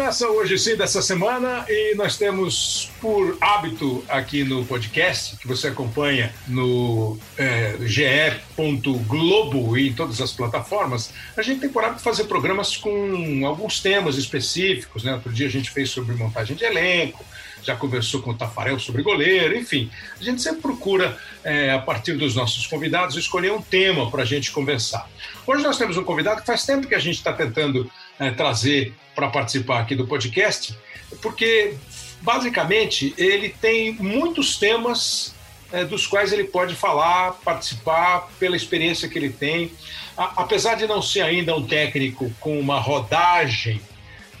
Começa hoje sim dessa semana e nós temos por hábito aqui no podcast, que você acompanha no é, ge.globo e em todas as plataformas, a gente tem por hábito fazer programas com alguns temas específicos. Né? Outro dia a gente fez sobre montagem de elenco, já conversou com o Tafarel sobre goleiro, enfim. A gente sempre procura, é, a partir dos nossos convidados, escolher um tema para a gente conversar. Hoje nós temos um convidado que faz tempo que a gente está tentando é, trazer para participar aqui do podcast, porque basicamente ele tem muitos temas é, dos quais ele pode falar, participar pela experiência que ele tem. A, apesar de não ser ainda um técnico com uma rodagem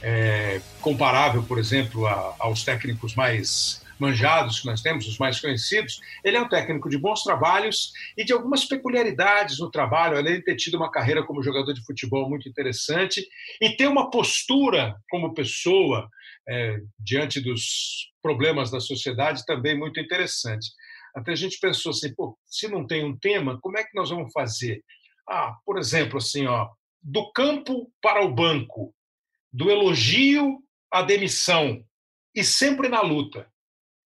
é, comparável, por exemplo, a, aos técnicos mais manjados que nós temos, os mais conhecidos, ele é um técnico de bons trabalhos e de algumas peculiaridades no trabalho, além de ter tido uma carreira como jogador de futebol muito interessante e ter uma postura como pessoa é, diante dos problemas da sociedade também muito interessante. Até a gente pensou assim, pô, se não tem um tema, como é que nós vamos fazer? Ah, por exemplo, assim, ó, do campo para o banco, do elogio à demissão e sempre na luta.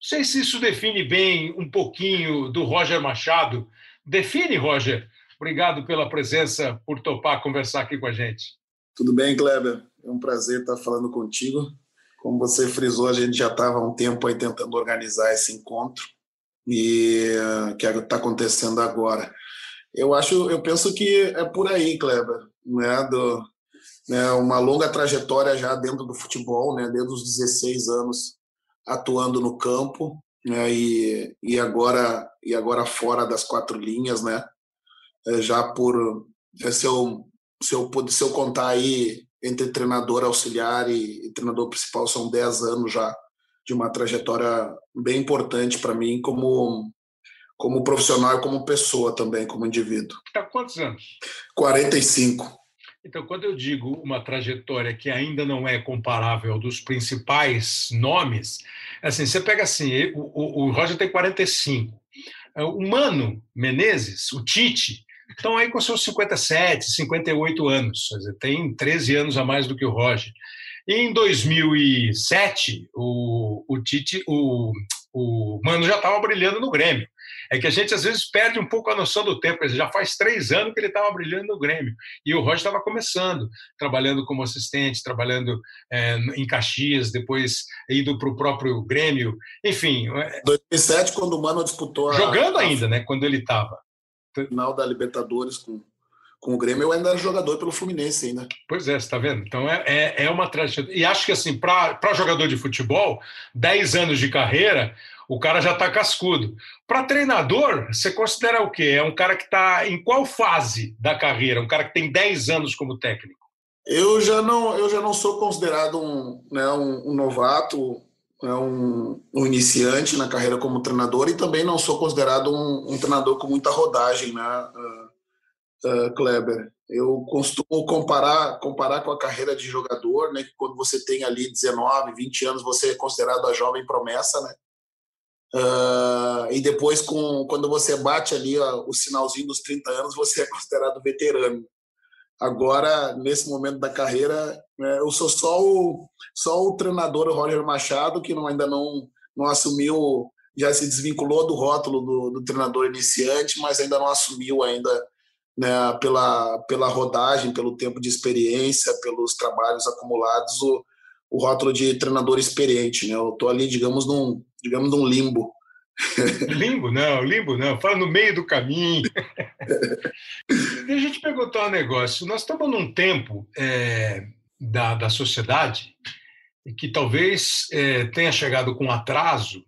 Sei se isso define bem um pouquinho do Roger Machado. Define, Roger. Obrigado pela presença, por topar conversar aqui com a gente. Tudo bem, Kleber? É um prazer estar falando contigo. Como você frisou, a gente já estava há um tempo aí tentando organizar esse encontro e uh, que está acontecendo agora. Eu acho, eu penso que é por aí, Kleber, né? Do, né, uma longa trajetória já dentro do futebol, né? Desde os 16 anos atuando no campo né, e, e agora e agora fora das quatro linhas, né? É, já por é, se eu, se eu se eu contar aí entre treinador auxiliar e, e treinador principal são dez anos já de uma trajetória bem importante para mim como como profissional e como pessoa também, como indivíduo. Tá quantos anos? 45. Então, quando eu digo uma trajetória que ainda não é comparável dos principais nomes, assim, você pega assim, o, o, o Roger tem 45. É, o Mano Menezes, o Tite, estão aí com seus 57, 58 anos, dizer, tem 13 anos a mais do que o Roger. Em 2007, o, o Tite, o, o Mano já estava brilhando no Grêmio. É que a gente às vezes perde um pouco a noção do tempo. Já faz três anos que ele estava brilhando no Grêmio. E o Roger estava começando, trabalhando como assistente, trabalhando é, em Caxias, depois indo para o próprio Grêmio. Enfim. 2007, é quando o Mano disputou. A, Jogando ainda, né? Quando ele estava. Final da Libertadores com, com o Grêmio, eu ainda era jogador pelo Fluminense ainda. Pois é, você está vendo? Então é, é, é uma trajetória. E acho que assim, para jogador de futebol, 10 anos de carreira, o cara já está cascudo. Para treinador, você considera o quê? É um cara que está em qual fase da carreira? Um cara que tem 10 anos como técnico? Eu já não, eu já não sou considerado um, né, um, um novato, né, um, um, iniciante na carreira como treinador e também não sou considerado um, treinador com muita rodagem, né, uh, uh, Kleber. Eu costumo comparar, comparar com a carreira de jogador, né, que quando você tem ali 19, 20 anos, você é considerado a jovem promessa, né? Uh, e depois, com, quando você bate ali ó, o sinalzinho dos 30 anos, você é considerado veterano. Agora, nesse momento da carreira, né, eu sou só o, só o treinador Roger Machado, que não, ainda não, não assumiu, já se desvinculou do rótulo do, do treinador iniciante, mas ainda não assumiu ainda né, pela, pela rodagem, pelo tempo de experiência, pelos trabalhos acumulados, o, o rótulo de treinador experiente. Né? Eu estou ali, digamos, num, digamos, num limbo. Limbo, não, limbo não, fala no meio do caminho. Deixa eu te perguntar um negócio. Nós estamos num tempo é, da, da sociedade que talvez é, tenha chegado com atraso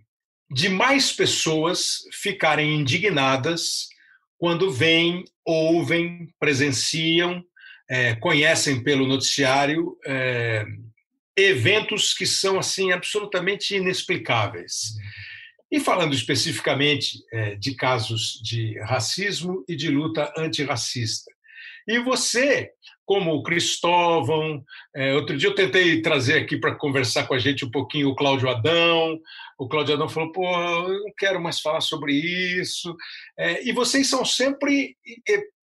de mais pessoas ficarem indignadas quando veem, ouvem, presenciam, é, conhecem pelo noticiário é, eventos que são assim absolutamente inexplicáveis. E falando especificamente é, de casos de racismo e de luta antirracista. E você, como o Cristóvão, é, outro dia eu tentei trazer aqui para conversar com a gente um pouquinho o Cláudio Adão. O Cláudio Adão falou: pô, eu não quero mais falar sobre isso. É, e vocês são sempre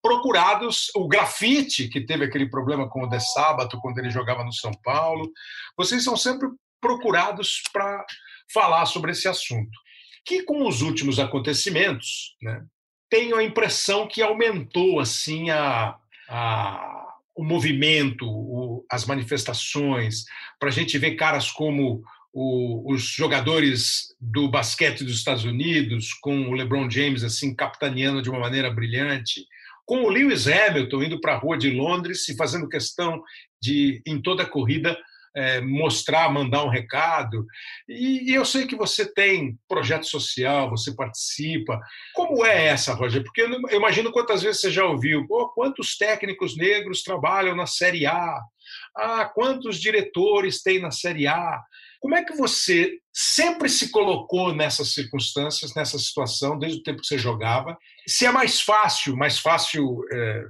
procurados, o grafite, que teve aquele problema com o De Sábato quando ele jogava no São Paulo, vocês são sempre procurados para falar sobre esse assunto. Que com os últimos acontecimentos, né, tenho a impressão que aumentou assim a, a o movimento, o, as manifestações, para a gente ver caras como o, os jogadores do basquete dos Estados Unidos, com o LeBron James assim capitaneando de uma maneira brilhante, com o Lewis Hamilton indo para a rua de Londres e fazendo questão de, em toda a corrida, é, mostrar, mandar um recado. E, e, eu sei que você tem projeto social, você participa. Como é essa, Roger? Porque eu, eu imagino quantas vezes você já ouviu, oh, quantos técnicos negros trabalham na Série A? Ah, quantos diretores tem na Série A? Como é que você sempre se colocou nessas circunstâncias, nessa situação, desde o tempo que você jogava? Se é mais fácil, mais fácil, é,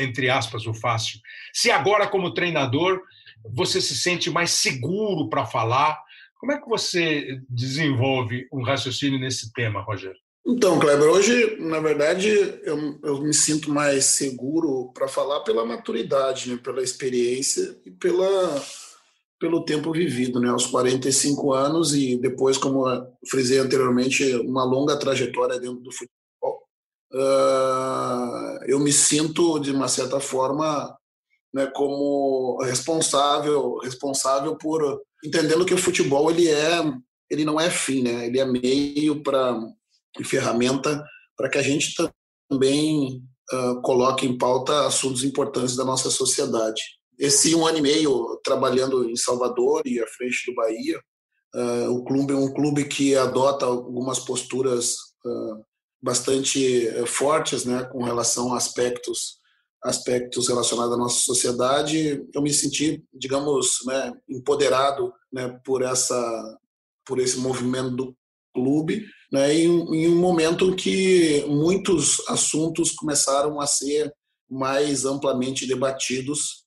entre aspas, o fácil, se agora, como treinador, você se sente mais seguro para falar? Como é que você desenvolve um raciocínio nesse tema, Roger? Então, Kleber, hoje, na verdade, eu, eu me sinto mais seguro para falar pela maturidade, né, pela experiência e pela pelo tempo vivido, né? Aos 45 anos e depois, como frisei anteriormente, uma longa trajetória dentro do futebol, uh, eu me sinto de uma certa forma, né, como responsável, responsável por entendendo que o futebol ele é, ele não é fim, né? Ele é meio para ferramenta para que a gente também uh, coloque em pauta assuntos importantes da nossa sociedade esse um ano e meio trabalhando em Salvador e à frente do Bahia, uh, o clube é um clube que adota algumas posturas uh, bastante uh, fortes, né, com relação a aspectos aspectos relacionados à nossa sociedade. Eu me senti, digamos, né, empoderado, né, por essa por esse movimento do clube, né, em, em um momento que muitos assuntos começaram a ser mais amplamente debatidos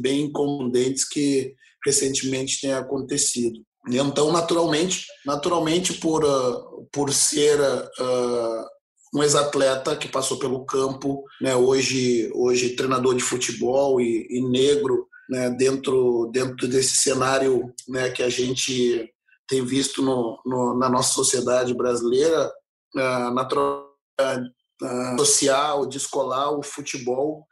bem contundentes que recentemente têm acontecido. Então, naturalmente, naturalmente por, uh, por ser uh, um ex-atleta que passou pelo campo, né, hoje, hoje treinador de futebol e, e negro, né, dentro, dentro desse cenário né, que a gente tem visto no, no na nossa sociedade brasileira, uh, natural, uh, social, descolar o futebol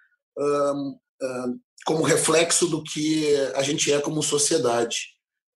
como reflexo do que a gente é como sociedade.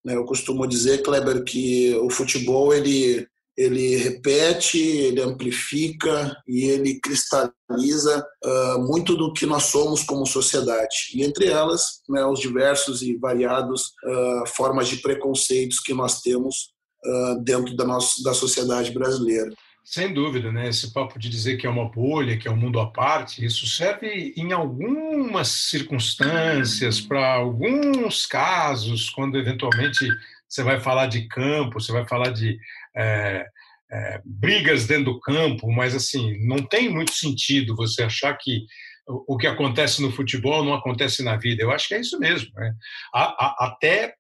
Né? Eu costumo dizer, Kleber, que o futebol ele ele repete, ele amplifica e ele cristaliza uh, muito do que nós somos como sociedade. E entre elas, né, os diversos e variados uh, formas de preconceitos que nós temos uh, dentro da, nossa, da sociedade brasileira. Sem dúvida, né? Esse papo de dizer que é uma bolha, que é um mundo à parte, isso serve em algumas circunstâncias, para alguns casos, quando eventualmente você vai falar de campo, você vai falar de é, é, brigas dentro do campo, mas assim, não tem muito sentido você achar que o que acontece no futebol não acontece na vida. Eu acho que é isso mesmo. Né? A, a, até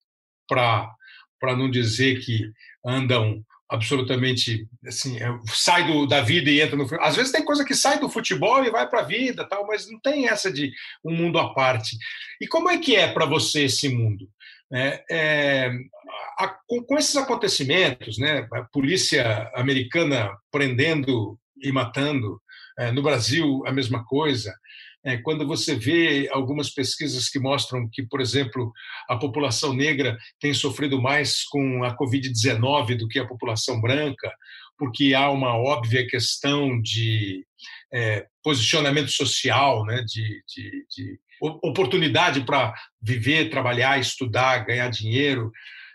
para não dizer que andam absolutamente assim é, sai do, da vida e entra no às vezes tem coisa que sai do futebol e vai para a vida tal mas não tem essa de um mundo à parte e como é que é para você esse mundo é, é, a, com, com, esses acontecimentos né a polícia americana prendendo e matando é, no Brasil a mesma coisa é, quando você vê algumas pesquisas que mostram que, por exemplo, a população negra tem sofrido mais com a Covid-19 do que a população branca, porque há uma óbvia questão de posicionamento social, né, de, de, de oportunidade para viver, trabalhar, estudar, ganhar dinheiro.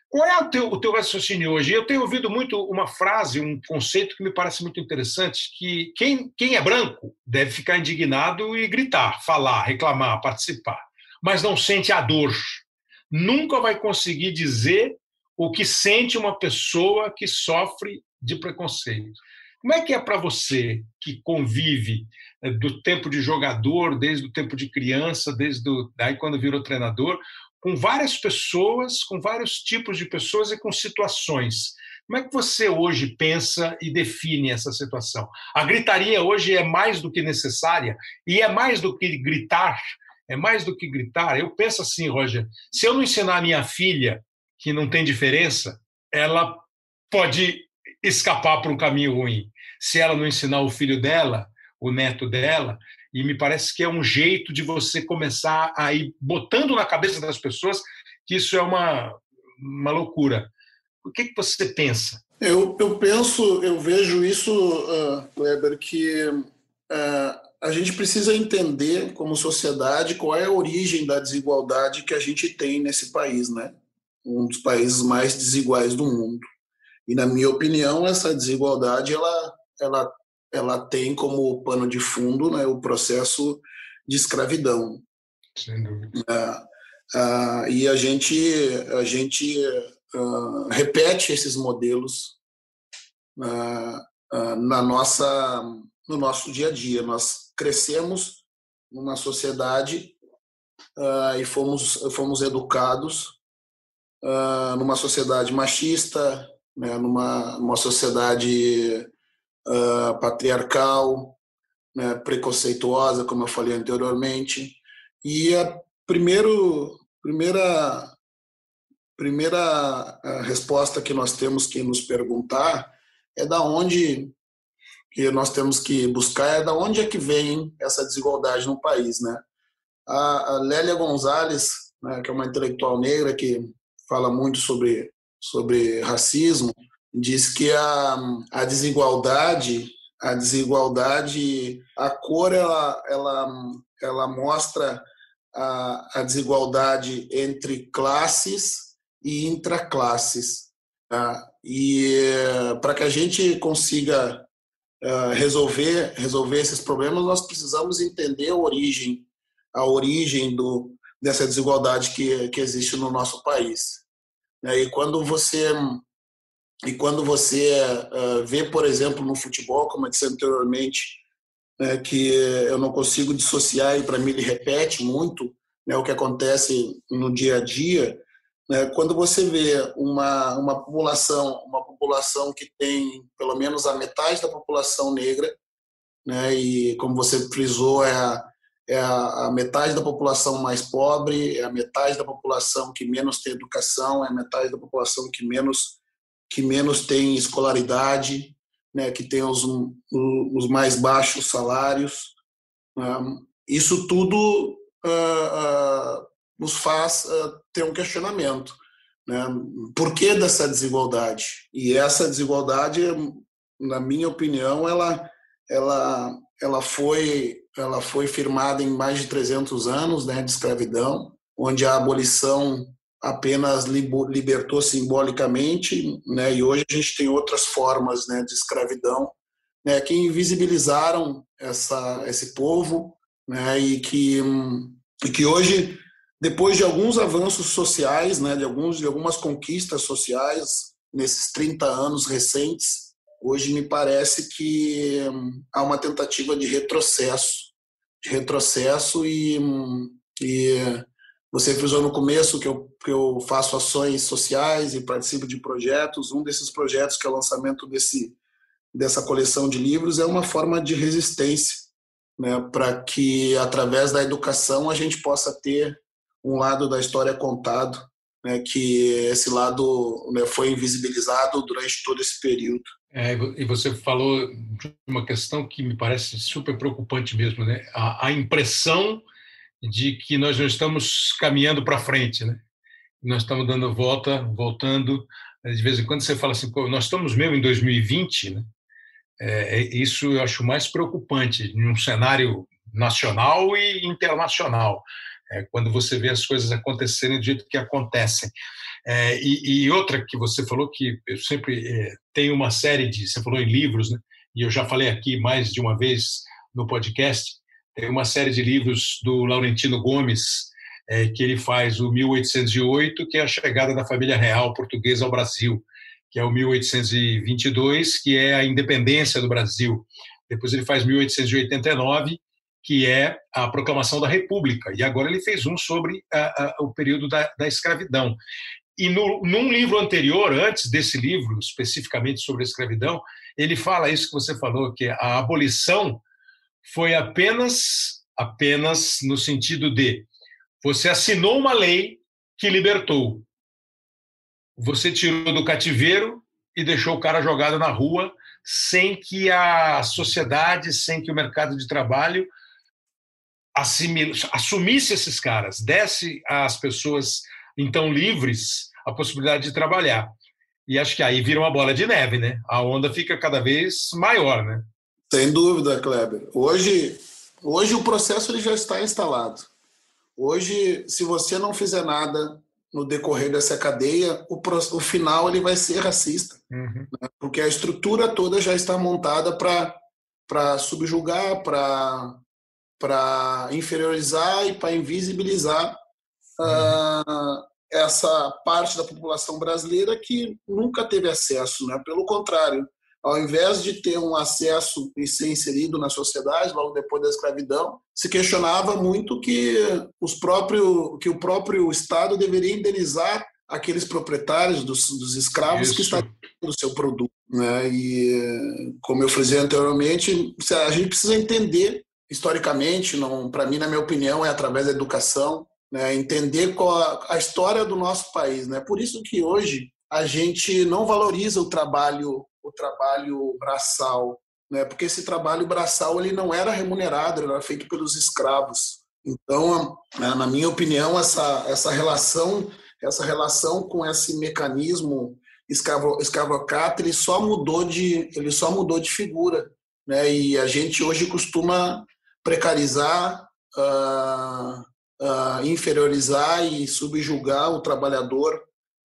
Qual é o teu, o teu raciocínio hoje? Eu tenho ouvido muito uma frase, um conceito que me parece muito interessante, que quem, quem é branco deve ficar indignado e gritar, falar, reclamar, participar, mas não sente a dor. Nunca vai conseguir dizer o que sente uma pessoa que sofre de preconceito. Como é que é para você que convive eh, do tempo de jogador, desde o tempo de criança, desde do, daí quando virou treinador, com várias pessoas, com vários tipos de pessoas e com situações. Como é que você hoje pensa e define essa situação? A gritaria hoje é mais do que necessária e é mais do que gritar, é mais do que gritar. Eu penso assim, Roger, se eu não ensinar a minha filha que não tem diferença, ela pode escapar para um caminho ruim. Se ela não ensinar o filho dela, o neto dela, e me parece que é um jeito de você começar a ir botando na cabeça das pessoas que isso é uma, uma loucura. O que, que você pensa? Eu, eu penso, eu vejo isso, uh, que uh, a gente precisa entender como sociedade qual é a origem da desigualdade que a gente tem nesse país, né? Um dos países mais desiguais do mundo. E na minha opinião, essa desigualdade ela ela ela tem como pano de fundo né, o processo de escravidão. Sem dúvida. Uh, uh, e a gente a gente uh, repete esses modelos na nossa no nosso dia a dia. Nós crescemos numa sociedade e fomos fomos educados numa sociedade machista, né, numa, numa sociedade uh, patriarcal, né, preconceituosa, como eu falei anteriormente. E a primeiro, primeira, primeira resposta que nós temos que nos perguntar é da onde que nós temos que buscar é da onde é que vem essa desigualdade no país, né? A, a Lélia Gonzalez, né, que é uma intelectual negra que fala muito sobre sobre racismo, diz que a, a desigualdade, a desigualdade, a cor ela, ela, ela mostra a, a desigualdade entre classes e intraclasses. Tá? E para que a gente consiga uh, resolver resolver esses problemas, nós precisamos entender a origem a origem do, dessa desigualdade que, que existe no nosso país. Né? E quando você e quando você uh, vê, por exemplo, no futebol, como eu disse anteriormente, né, que eu não consigo dissociar e para mim ele repete muito né, o que acontece no dia a dia, quando você vê uma, uma população uma população que tem pelo menos a metade da população negra, né, e como você frisou é a, é a, metade da população mais pobre, é a metade da população que menos tem educação, é a metade da população que menos que menos tem escolaridade, né, que tem os, os mais baixos salários. isso tudo uh, uh, nos faz uh, ter um questionamento. Né? Por que dessa desigualdade? E essa desigualdade, na minha opinião, ela, ela, ela, foi, ela foi firmada em mais de 300 anos né, de escravidão, onde a abolição apenas libertou simbolicamente, né, e hoje a gente tem outras formas né, de escravidão né, que invisibilizaram essa, esse povo né, e, que, e que hoje, depois de alguns avanços sociais, né, de, alguns, de algumas conquistas sociais nesses 30 anos recentes, hoje me parece que há uma tentativa de retrocesso, de retrocesso e, e você frisou no começo que eu, que eu faço ações sociais e participo de projetos. Um desses projetos, que é o lançamento desse, dessa coleção de livros, é uma forma de resistência, né, para que, através da educação, a gente possa ter um lado da história contado, né, que esse lado né, foi invisibilizado durante todo esse período. É, e você falou de uma questão que me parece super preocupante mesmo, né? a, a impressão de que nós não estamos caminhando para frente, né? Nós estamos dando volta, voltando. De vez em quando você fala assim, nós estamos mesmo em 2020, né? É, é, isso eu acho mais preocupante em um cenário nacional e internacional, é, quando você vê as coisas acontecerem do jeito que acontecem. É, e, e, outra que você falou que eu sempre é, tenho uma série de, você falou em livros, né? E eu já falei aqui mais de uma vez no podcast tem uma série de livros do Laurentino Gomes, é, que ele faz o 1808, que é a chegada da família real portuguesa ao Brasil, que é o 1822, que é a independência do Brasil. Depois ele faz 1889, que é a proclamação da República. E agora ele fez um sobre a, a, o período da, da escravidão. e no, num livro anterior, antes desse livro, especificamente sobre a escravidão, ele fala isso que você falou, que a abolição foi apenas, apenas no sentido de você assinou uma lei que libertou. Você tirou do cativeiro e deixou o cara jogado na rua sem que a sociedade, sem que o mercado de trabalho assumisse esses caras, desse às pessoas então livres a possibilidade de trabalhar. E acho que aí vira uma bola de neve, né? A onda fica cada vez maior, né? Sem dúvida, Kleber. Hoje, hoje o processo ele já está instalado. Hoje, se você não fizer nada no decorrer dessa cadeia, o, o final ele vai ser racista, uhum. né? porque a estrutura toda já está montada para subjugar, para para inferiorizar e para invisibilizar uh, essa parte da população brasileira que nunca teve acesso, né? Pelo contrário, ao invés de ter um acesso e ser inserido na sociedade logo depois da escravidão, se questionava muito que os próprios que o próprio Estado deveria indenizar aqueles proprietários dos, dos escravos Isso. que estavam do seu produto, né? E como eu frisei anteriormente, a gente precisa entender historicamente, não, para mim, na minha opinião, é através da educação, né? entender a, a história do nosso país, né? Por isso que hoje a gente não valoriza o trabalho o trabalho braçal, né? Porque esse trabalho braçal ele não era remunerado, ele era feito pelos escravos. Então, na minha opinião, essa essa relação essa relação com esse mecanismo escravo, escravocrata ele só mudou de ele só mudou de figura, né? E a gente hoje costuma precarizar, uh, uh, inferiorizar e subjugar o trabalhador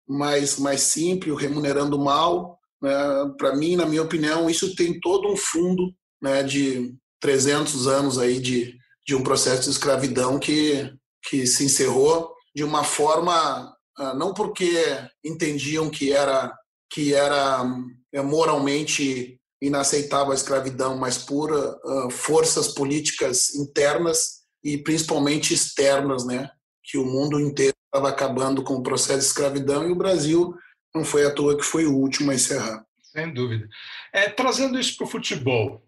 mais mais simples, remunerando mal, né? Para mim, na minha opinião, isso tem todo um fundo né, de 300 anos aí de, de um processo de escravidão que, que se encerrou de uma forma ah, não porque entendiam que era que era é, moralmente inaceitável a escravidão, mas por uh, forças políticas internas e principalmente externas, né? Que o mundo inteiro estava acabando com o processo de escravidão e o Brasil não foi à toa que foi o último a encerrar. Sem dúvida. É, trazendo isso para o futebol,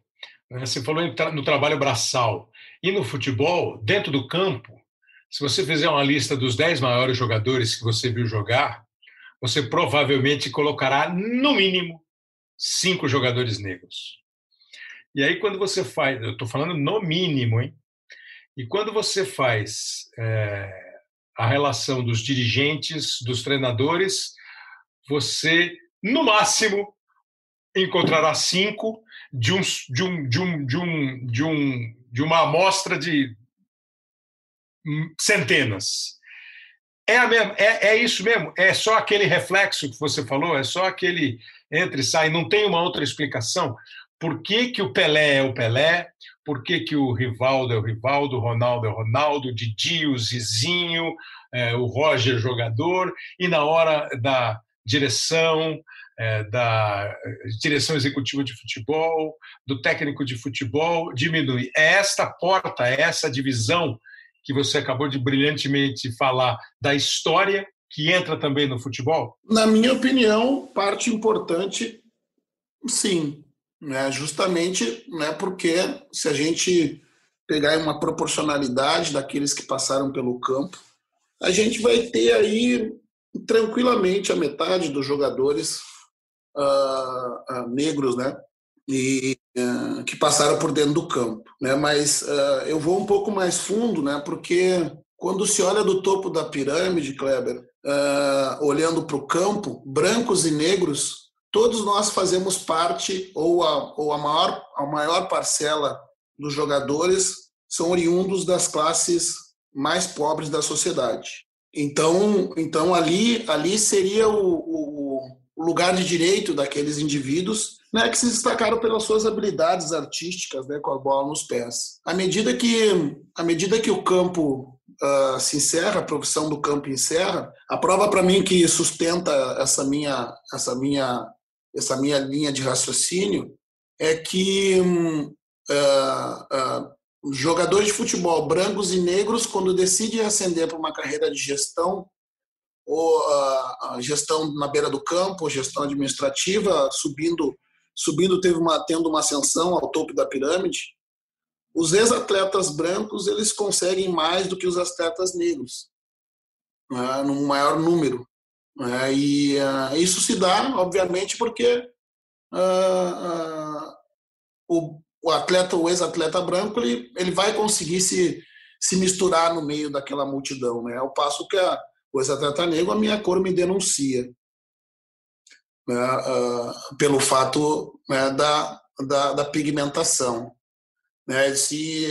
né, você falou no trabalho braçal, e no futebol, dentro do campo, se você fizer uma lista dos 10 maiores jogadores que você viu jogar, você provavelmente colocará, no mínimo, cinco jogadores negros. E aí, quando você faz, eu estou falando no mínimo, hein? E quando você faz é, a relação dos dirigentes, dos treinadores, você, no máximo, encontrará cinco de, um, de, um, de, um, de, um, de, um, de uma amostra de centenas. É, mesma, é, é isso mesmo? É só aquele reflexo que você falou? É só aquele entra e sai? Não tem uma outra explicação? Por que, que o Pelé é o Pelé? Por que, que o Rivaldo é o Rivaldo? O Ronaldo é o Ronaldo? O Didi, o Zizinho, é, o Roger jogador? E na hora da direção, é, da direção executiva de futebol, do técnico de futebol, diminui. É esta porta, é essa divisão que você acabou de brilhantemente falar da história que entra também no futebol? Na minha opinião, parte importante, sim. Né? Justamente né, porque se a gente pegar uma proporcionalidade daqueles que passaram pelo campo, a gente vai ter aí tranquilamente a metade dos jogadores uh, uh, negros, né? E uh, que passaram por dentro do campo, né? Mas eu vou um pouco mais fundo, né? Porque quando se olha do topo da pirâmide, Kleber, olhando para o campo, brancos e negros, todos nós fazemos parte ou a, ou a maior a maior parcela dos jogadores são oriundos das classes mais pobres da sociedade. Então, então ali, ali seria o, o, o lugar de direito daqueles indivíduos né, que se destacaram pelas suas habilidades artísticas né, com a bola nos pés. À medida que, à medida que o campo uh, se encerra, a profissão do campo encerra, a prova para mim que sustenta essa minha, essa, minha, essa minha linha de raciocínio é que uh, uh, jogadores de futebol brancos e negros, quando decidem ascender para uma carreira de gestão ou, gestão na beira do campo, gestão administrativa, subindo, subindo teve uma, tendo uma ascensão ao topo da pirâmide. Os ex-atletas brancos eles conseguem mais do que os atletas negros, né, maior número. Né, e uh, isso se dá, obviamente, porque uh, uh, o, o atleta, o ex-atleta branco, ele, ele vai conseguir se, se misturar no meio daquela multidão, né? Ao passo que a, o ex-atleta negro, a minha cor me denuncia. Né? Uh, pelo fato né, da, da, da, pigmentação. Né? Se,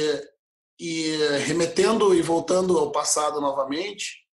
e remetendo e voltando ao passado novamente,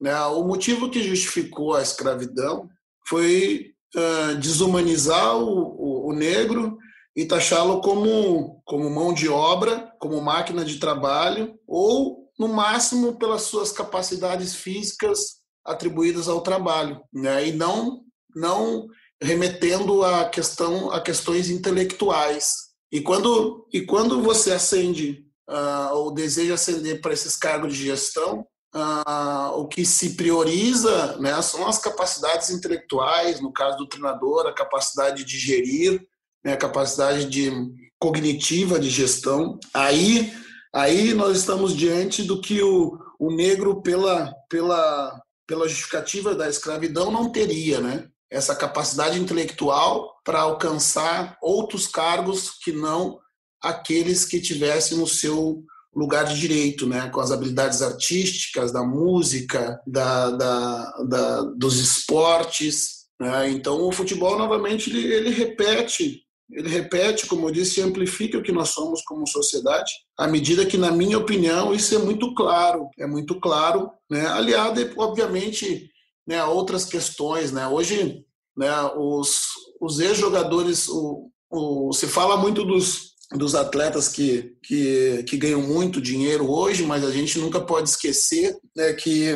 né, o motivo que justificou a escravidão foi uh, desumanizar o, o, o negro e taxá-lo como, como mão de obra, como máquina de trabalho, ou, no máximo, pelas suas capacidades físicas atribuídas ao trabalho, né? e não, não remetendo a, questão, a questões intelectuais. E quando, e quando você acende uh, ou deseja ascender para esses cargos de gestão, uh, o que se prioriza né, são as capacidades intelectuais, no caso do treinador, a capacidade de gerir, né, a capacidade de cognitiva de gestão. Aí, aí nós estamos diante do que o, o negro, pela, pela, pela justificativa da escravidão, não teria, né? Essa capacidade intelectual para alcançar outros cargos que não aqueles que tivessem no seu lugar de direito, né? Com as habilidades artísticas, da música, da, da, da dos esportes. Né? Então, o futebol, novamente, ele, ele repete ele repete, como eu disse, amplifica o que nós somos como sociedade, à medida que, na minha opinião, isso é muito claro, é muito claro, né? aliado, obviamente, né, outras questões. Né? Hoje, né, os, os ex-jogadores, o, o, se fala muito dos, dos atletas que, que, que ganham muito dinheiro hoje, mas a gente nunca pode esquecer né, que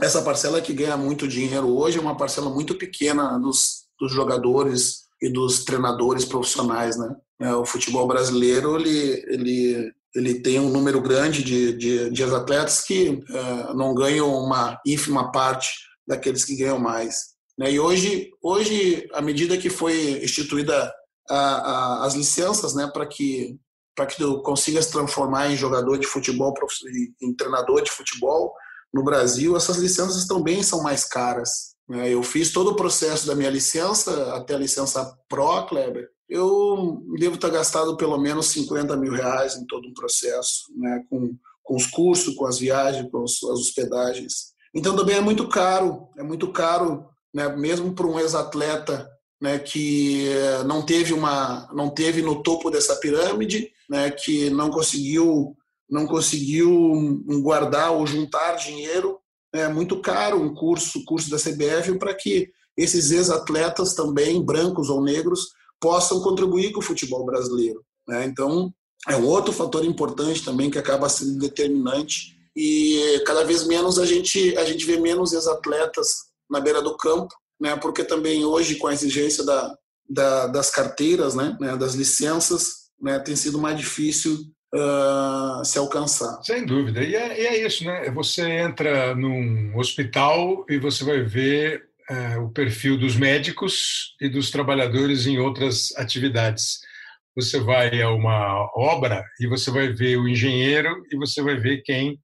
essa parcela que ganha muito dinheiro hoje é uma parcela muito pequena dos, dos jogadores e dos treinadores profissionais, né? É, o futebol brasileiro ele, ele, ele tem um número grande de, de, de atletas que é, não ganham uma ínfima parte daqueles que ganham mais. Né? E hoje, hoje, à medida que foi instituída a, a, as licenças, né, para que para que tu consiga se transformar em jogador de futebol, em treinador de futebol no Brasil, essas licenças também são mais caras. Né? Eu fiz todo o processo da minha licença, até a licença Pro, Kleber. Eu devo ter gastado pelo menos 50 mil reais em todo o processo, né? com, com os cursos, com as viagens, com as hospedagens. Então também é muito caro, é muito caro, né? mesmo para um ex-atleta né, que não teve uma, não teve no topo dessa pirâmide, né, que não conseguiu, não conseguiu guardar ou juntar dinheiro é muito caro um curso, curso da CBF para que esses ex-atletas também, brancos ou negros, possam contribuir com o futebol brasileiro. Né? Então, é um outro fator importante também que acaba sendo determinante e cada vez menos a gente a gente vê menos ex-atletas na beira do campo, né? Porque também hoje com a exigência da, da das carteiras, né? né das licenças, né? Tem sido mais difícil uh, se alcançar. Sem dúvida. E é, e é, isso, né? Você entra num hospital e você vai ver uh, o perfil dos médicos e dos trabalhadores em outras atividades. Você vai a uma obra e você vai ver o engenheiro e você vai ver quem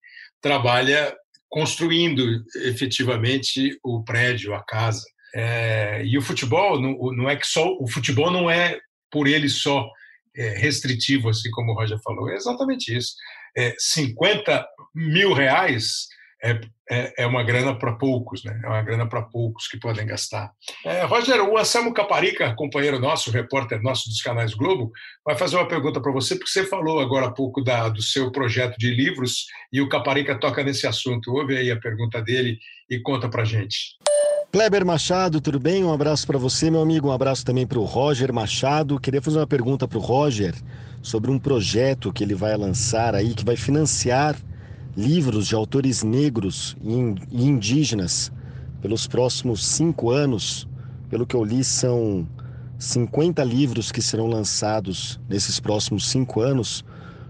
trabalha construindo efetivamente o prédio, a casa. É, e o futebol não, não é que só o futebol não é por ele só é, restritivo, assim como o Roger falou. É exatamente isso. É, 50 mil reais é, é, é uma grana para poucos, né? É uma grana para poucos que podem gastar. É, Roger, o Anselmo Caparica, companheiro nosso, repórter nosso dos canais Globo, vai fazer uma pergunta para você, porque você falou agora há pouco da, do seu projeto de livros e o Caparica toca nesse assunto. Ouve aí a pergunta dele e conta para gente. Kleber Machado, tudo bem? Um abraço para você, meu amigo. Um abraço também para o Roger Machado. Queria fazer uma pergunta para o Roger sobre um projeto que ele vai lançar aí, que vai financiar livros de autores negros e indígenas pelos próximos cinco anos. Pelo que eu li, são 50 livros que serão lançados nesses próximos cinco anos.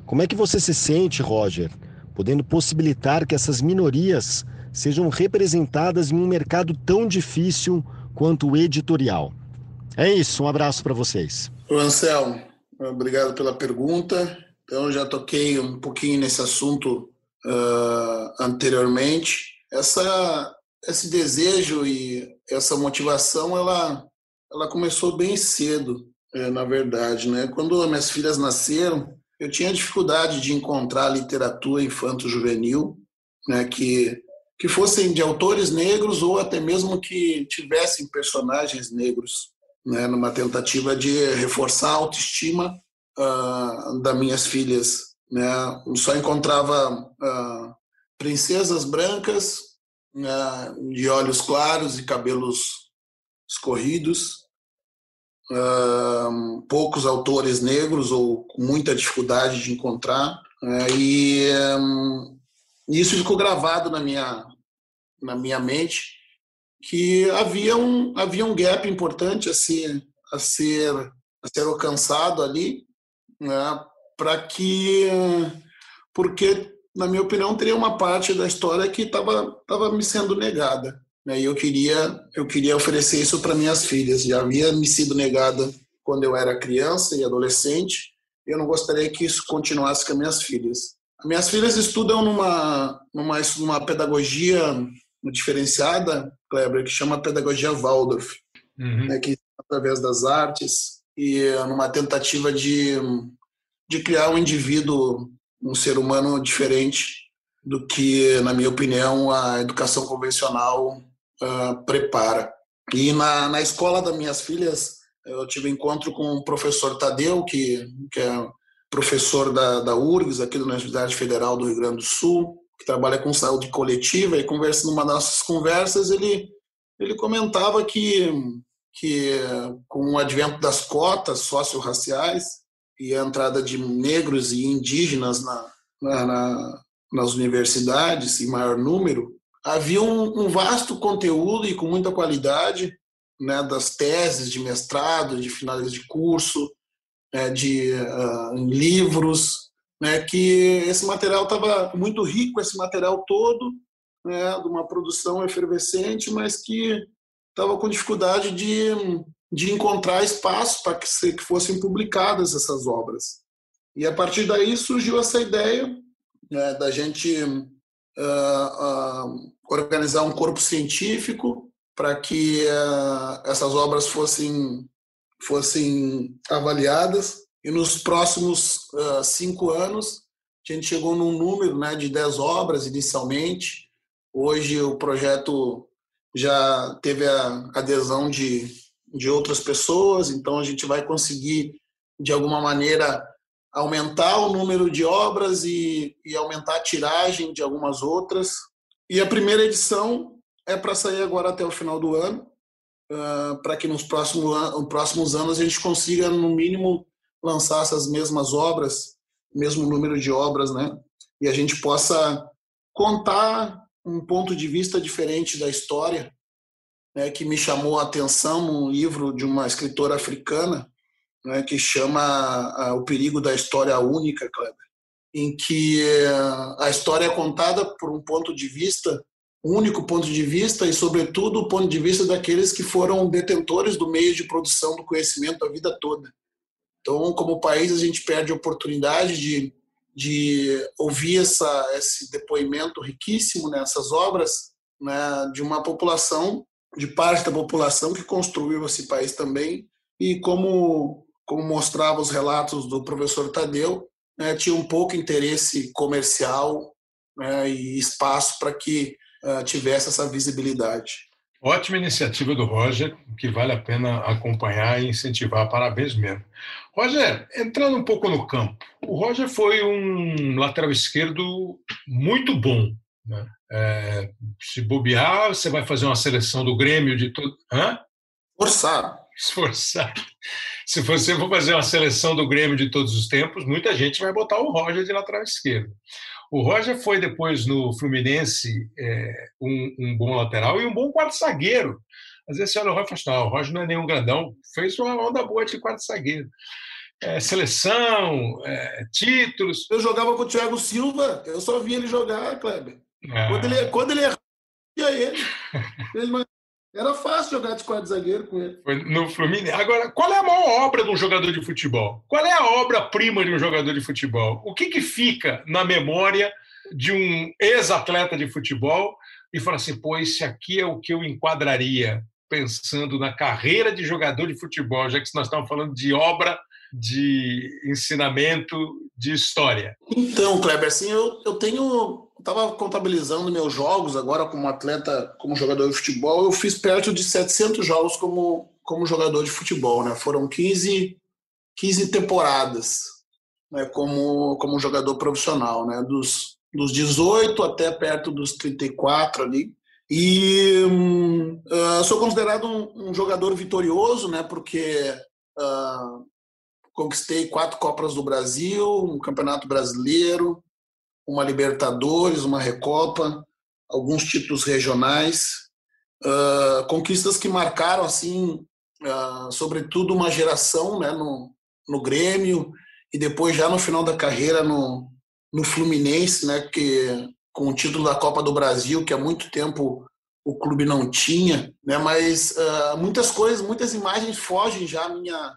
Como é que você se sente, Roger, podendo possibilitar que essas minorias sejam representadas em um mercado tão difícil quanto o editorial. É isso, um abraço para vocês. O Anselmo, obrigado pela pergunta. Então, já toquei um pouquinho nesse assunto uh, anteriormente. Essa, esse desejo e essa motivação, ela, ela começou bem cedo, é, na verdade. Né? Quando minhas filhas nasceram, eu tinha dificuldade de encontrar literatura infanto-juvenil né, que, que fossem de autores negros ou até mesmo que tivessem personagens negros, né, numa tentativa de reforçar a autoestima uh, das minhas filhas. Né? Só encontrava uh, princesas brancas, uh, de olhos claros e cabelos escorridos, poucos autores negros ou com muita dificuldade de encontrar. Né? e um, isso ficou gravado na minha, na minha mente que havia um, havia um gap importante a ser, a ser, a ser alcançado ali né, para que porque na minha opinião teria uma parte da história que estava tava me sendo negada né, e eu queria eu queria oferecer isso para minhas filhas. Já havia me sido negada quando eu era criança e adolescente. E eu não gostaria que isso continuasse com as minhas filhas. Minhas filhas estudam numa numa, numa pedagogia diferenciada Kleber que chama pedagogia Waldorf uhum. né, que através das artes e numa tentativa de, de criar um indivíduo, um ser humano diferente do que, na minha opinião, a educação convencional uh, prepara. E na, na escola das minhas filhas, eu tive encontro com o professor Tadeu, que, que é professor da, da URGS, aqui da Universidade Federal do Rio Grande do Sul, que trabalha com saúde coletiva, e conversa numa das nossas conversas, ele, ele comentava que que com o advento das cotas socio-raciais e a entrada de negros e indígenas na, na, na, nas universidades em maior número, havia um, um, vasto conteúdo e com muita qualidade né, das teses de mestrado, de finais de curso, né, de uh, livros, né, que esse material estava muito rico, esse material todo, né, de uma produção efervescente, mas que estava com dificuldade de, de encontrar espaço para que, que fossem publicadas essas obras. E a partir daí surgiu essa ideia né, da gente uh, uh, organizar um corpo científico para que uh, essas obras fossem, fossem avaliadas. E nos próximos cinco anos, a gente chegou num número né, de dez obras inicialmente. Hoje o projeto já teve a adesão de, de outras pessoas, então a gente vai conseguir, de alguma maneira, aumentar o número de obras e, e aumentar a tiragem de algumas outras. E a primeira edição é para sair agora até o final do ano, uh, para que nos nos próximos anos a gente consiga, no mínimo, lançar essas mesmas obras, mesmo número de obras, né? E a gente possa contar um ponto de vista diferente da história, né, que me chamou a atenção um livro de uma escritora africana, né, que chama O Perigo da História Única, Kleber, em que eh, a história é contada por um ponto de vista, único ponto de vista, e, sobretudo, o ponto de vista daqueles que foram detentores do meio de produção do conhecimento a vida toda. Então, como país, a gente perde a oportunidade de de ouvir essa, esse depoimento riquíssimo nessas obras né, de uma população, de parte da população que construiu esse país também e como como mostrava os relatos do professor Tadeu, né, tinha um pouco interesse comercial né, e espaço para que uh, tivesse essa visibilidade. Ótima iniciativa do Roger, que vale a pena acompanhar e incentivar. Parabéns mesmo. Roger, entrando um pouco no campo, o Roger foi um lateral esquerdo muito bom. Né? É, se bobear, você vai fazer uma seleção do Grêmio de todo. Hã? Esforçado. Esforçado. Se você for fazer uma seleção do Grêmio de todos os tempos, muita gente vai botar o Roger de lateral esquerdo. O Roger foi depois no Fluminense é, um, um, bom lateral e um bom quarto zagueiro. Às vezes você olha o Roger e fala assim, o Roger não é nenhum grandão, fez uma onda boa de quarto zagueiro. É, seleção, é, títulos. Eu jogava com o Thiago Silva, eu só vi ele jogar, Kleber. Quando, ele, quando ele ele. ele era fácil jogar de quatro zagueiro com ele. Foi no Fluminense. Agora, qual é a maior obra de um jogador de futebol? Qual é a obra-prima de um jogador de futebol? O que, que fica na memória de um ex-atleta de futebol e fala assim, pô, esse aqui é o que eu enquadraria pensando na carreira de jogador de futebol, já que nós estamos falando de obra de ensinamento de história? Então, Kleber, assim, eu, eu tenho. Estava contabilizando meus jogos agora como atleta, como jogador de futebol. Eu fiz perto de 700 jogos como, como jogador de futebol, né? Foram 15, 15 temporadas né? como, como jogador profissional, né? Dos, dos 18 até perto dos 34 ali. E uh, sou considerado um, um, jogador vitorioso, né? Porque uh, conquistei quatro Copas do Brasil, um Campeonato Brasileiro, uma Libertadores, uma Recopa, alguns títulos regionais, uh, conquistas que marcaram assim, uh, sobretudo uma geração, né, no, no Grêmio e depois já no final da carreira no, no Fluminense, né, que com o título da Copa do Brasil, que há muito tempo o clube não tinha, né, mas uh, muitas coisas, muitas imagens fogem já à minha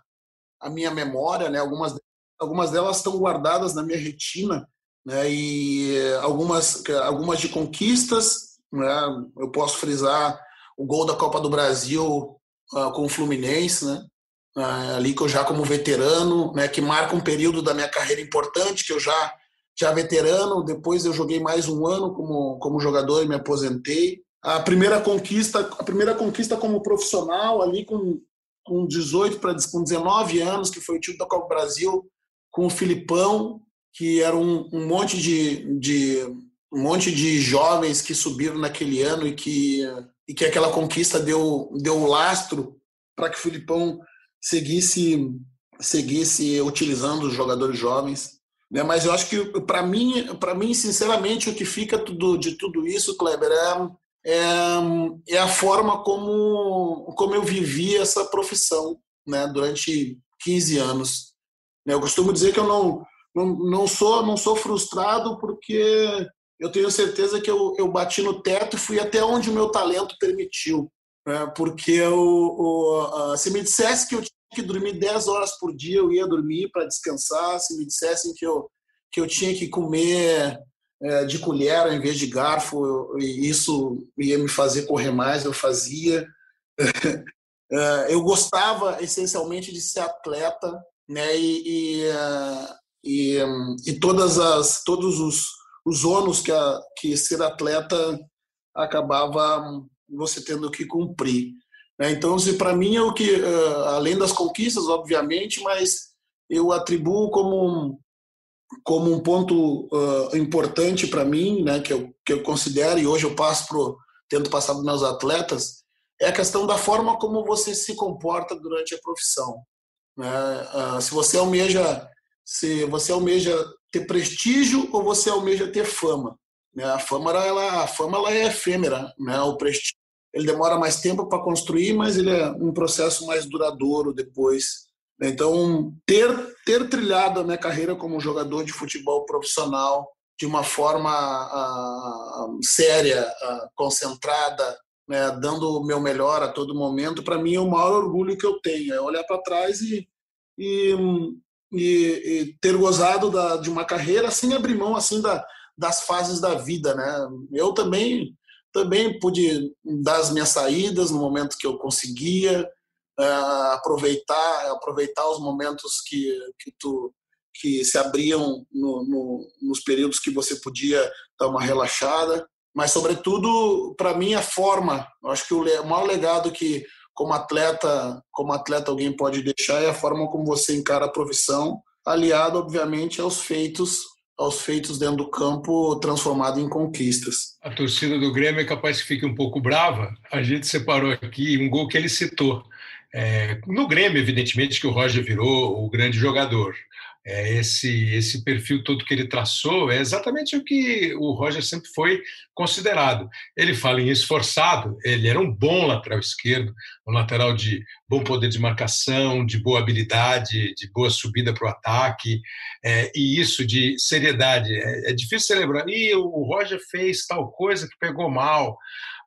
a minha memória, né? Algumas algumas delas estão guardadas na minha retina, né? E algumas algumas de conquistas, né? Eu posso frisar o gol da Copa do Brasil uh, com o Fluminense, né? Uh, ali que eu já como veterano, né? Que marca um período da minha carreira importante que eu já já veterano. Depois eu joguei mais um ano como como jogador e me aposentei. A primeira conquista, a primeira conquista como profissional ali com com 18 para com 19 anos, que foi o título da Copa Brasil, com o Filipão, que era um, um monte de, de, um monte de jovens que subiram naquele ano e que e que aquela conquista deu deu lastro para que o Filipão seguisse seguisse utilizando os jogadores jovens, né? Mas eu acho que para mim, para mim sinceramente o que fica tudo de tudo isso, Kleber, é é, é a forma como, como eu vivi essa profissão né, durante 15 anos. Eu costumo dizer que eu não, não, não, sou, não sou frustrado porque eu tenho certeza que eu, eu bati no teto e fui até onde o meu talento permitiu. Né, porque eu, se me dissesse que eu tinha que dormir 10 horas por dia, eu ia dormir para descansar. Se me dissessem que eu, que eu tinha que comer é, de colher ao invés de garfo, e isso ia me fazer correr mais, eu fazia. É, eu gostava essencialmente de ser atleta, né? E, e, é, e, e todas as, todos os, os ônus que, a, que ser atleta acabava você tendo que cumprir. Né? Então, para mim, é o que, além das conquistas, obviamente, mas eu atribuo como como um ponto uh, importante para mim, né, que eu, que eu considero e hoje eu passo pro tento passar para meus atletas, é a questão da forma como você se comporta durante a profissão. Né? Uh, se você almeja se você almeja ter prestígio ou você almeja ter fama. Né? A fama ela a fama ela é efêmera, né? O prestígio ele demora mais tempo para construir, mas ele é um processo mais duradouro depois então, ter, ter trilhado a minha carreira como jogador de futebol profissional de uma forma séria, concentrada, né, dando o meu melhor a todo momento, para mim é o maior orgulho que eu tenho. É olhar para trás e, e, e, e, ter gozado da, de uma carreira sem abrir mão assim da, das fases da vida. Né? Eu também, também pude dar as minhas saídas no momento que eu conseguia, uh, aproveitar aproveitar os momentos que, que tu que se abriam no, no, nos períodos que você podia dar uma relaxada, mas sobretudo para mim a forma. Eu acho que o maior legado que como atleta como atleta alguém pode deixar é a forma como você encara a profissão, aliado obviamente aos feitos aos feitos dentro do campo transformado em conquistas. A torcida do Grêmio é capaz que fique um pouco brava. A gente separou aqui um gol que ele citou. É, no Grêmio, evidentemente, que o Roger virou o grande jogador. É, esse, esse perfil todo que ele traçou é exatamente o que o Roger sempre foi considerado. Ele fala em esforçado, ele era um bom lateral esquerdo, um lateral de bom poder de marcação, de boa habilidade, de boa subida para o ataque, é, e isso de seriedade. É, é difícil celebrar, e o Roger fez tal coisa que pegou mal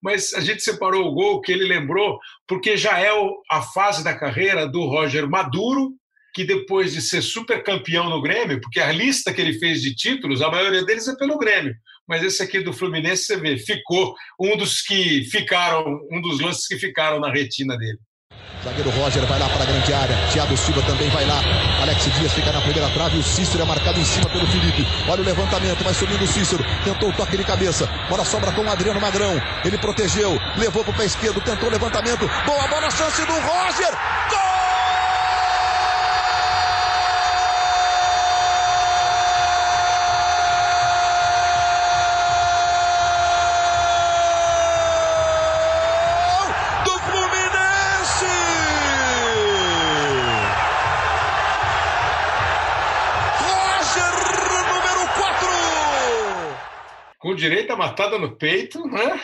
mas a gente separou o gol que ele lembrou, porque já é a fase da carreira do Roger maduro, que depois de ser super campeão no Grêmio, porque a lista que ele fez de títulos, a maioria deles é pelo Grêmio, mas esse aqui do Fluminense, você vê, ficou um dos que ficaram, um dos lances que ficaram na retina dele. Zagueiro Roger vai lá para a grande área. Thiago Silva também vai lá. Alex Dias fica na primeira trave. O Cícero é marcado em cima pelo Felipe. Olha o levantamento, vai subindo o Cícero. Tentou o toque de cabeça. Bola sobra com o Adriano Magrão. Ele protegeu, levou para o pé esquerdo, tentou o levantamento. Boa bola, chance do Roger. Gol! Direita matada no peito, né?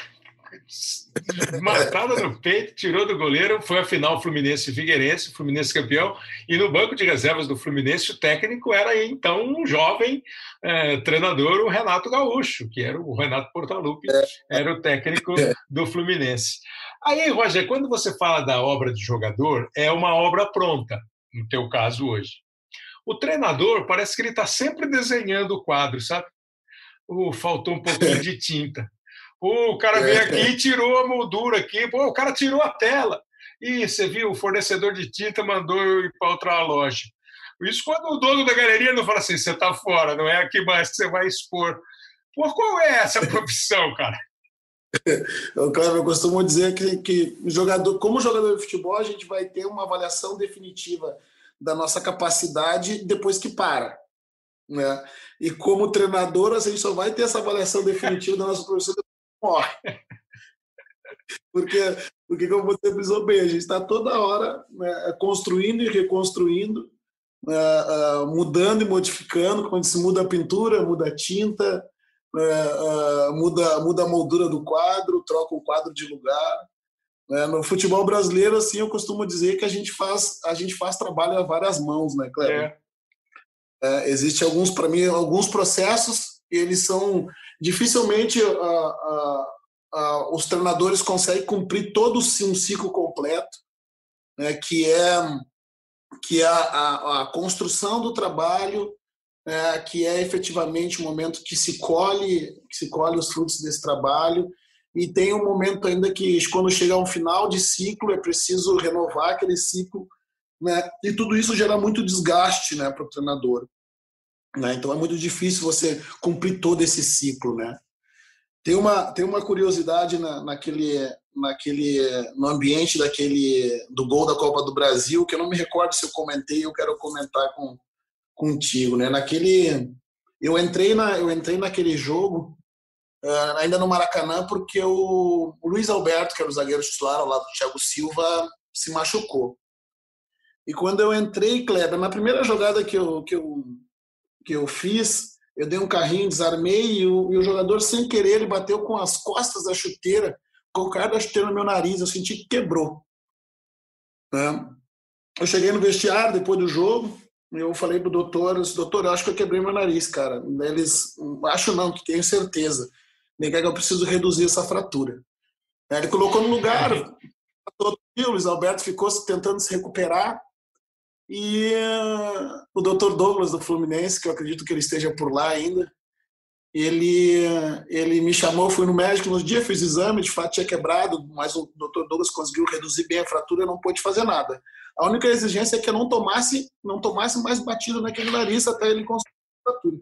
matada no peito, tirou do goleiro, foi a final Fluminense e Figueirense, Fluminense campeão, e no banco de reservas do Fluminense o técnico era então um jovem é, treinador, o Renato Gaúcho, que era o Renato Portaluppi, era o técnico do Fluminense. Aí, Roger, quando você fala da obra de jogador, é uma obra pronta, no teu caso hoje. O treinador parece que ele está sempre desenhando o quadro, sabe? Oh, faltou um pouquinho de tinta. Oh, o cara veio aqui e tirou a moldura aqui. Pô, o cara tirou a tela. E você viu, o fornecedor de tinta mandou eu ir para outra loja. Isso quando o dono da galeria não fala assim, você está fora, não é aqui mais que você vai expor. Por qual é essa profissão, cara? Eu, claro, eu costumo dizer que, que jogador, como jogador de futebol, a gente vai ter uma avaliação definitiva da nossa capacidade depois que para. Né? E como treinador, a gente só vai ter essa avaliação definitiva da nossa depois morre. Porque, porque, como você frisou bem, a gente está toda hora né, construindo e reconstruindo, uh, mudando e modificando. Quando se muda a pintura, muda a tinta, uh, muda, muda a moldura do quadro, troca o quadro de lugar. Né? No futebol brasileiro, assim, eu costumo dizer que a gente faz, a gente faz trabalho a várias mãos, né, Cleber? É. É, existe alguns, para mim, alguns processos eles são dificilmente os treinadores conseguem cumprir todo um ciclo completo, né, que é que é a, construção do trabalho, é, que é efetivamente o momento que se colhe que se colhe os frutos desse trabalho. E tem um momento ainda que quando chega a um final de ciclo é preciso renovar aquele ciclo né? E tudo isso gera muito desgaste, né, para o treinador. Né? Então é muito difícil você cumprir todo esse ciclo, né? Tem uma tem uma curiosidade na, naquele naquele no ambiente daquele do gol da Copa do Brasil que eu não me recordo se eu comentei, eu quero comentar com contigo, né? Naquele eu entrei na eu entrei naquele jogo uh, ainda no Maracanã porque o, Luiz Alberto, que era o zagueiro titular ao lado do Thiago Silva, se machucou. E quando eu entrei, Kleber, na primeira jogada que eu, que eu, que eu fiz, eu dei um carrinho, desarmei e o, e o jogador, sem querer, ele bateu com as costas da chuteira, com o cara da chuteira no meu nariz. Eu senti que quebrou. Né? Eu cheguei no vestiário depois do jogo, eu falei pro doutor, doutor, eu acho que eu quebrei meu nariz, cara. Eles, acho não, que tenho certeza. Nem que eu preciso reduzir essa fratura. Ele colocou no lugar, todo o Luiz Alberto ficou tentando se recuperar. E uh, o Dr. Douglas do Fluminense, que eu acredito que ele esteja por lá ainda, ele, ele me chamou, fui no médico no dia, fiz exame, de fato tinha quebrado, mas o Dr. Douglas conseguiu reduzir bem a fratura, eu não pôde fazer nada. A única exigência é que eu não tomasse, não tomasse mais batida naquele nariz até ele conseguir a fratura.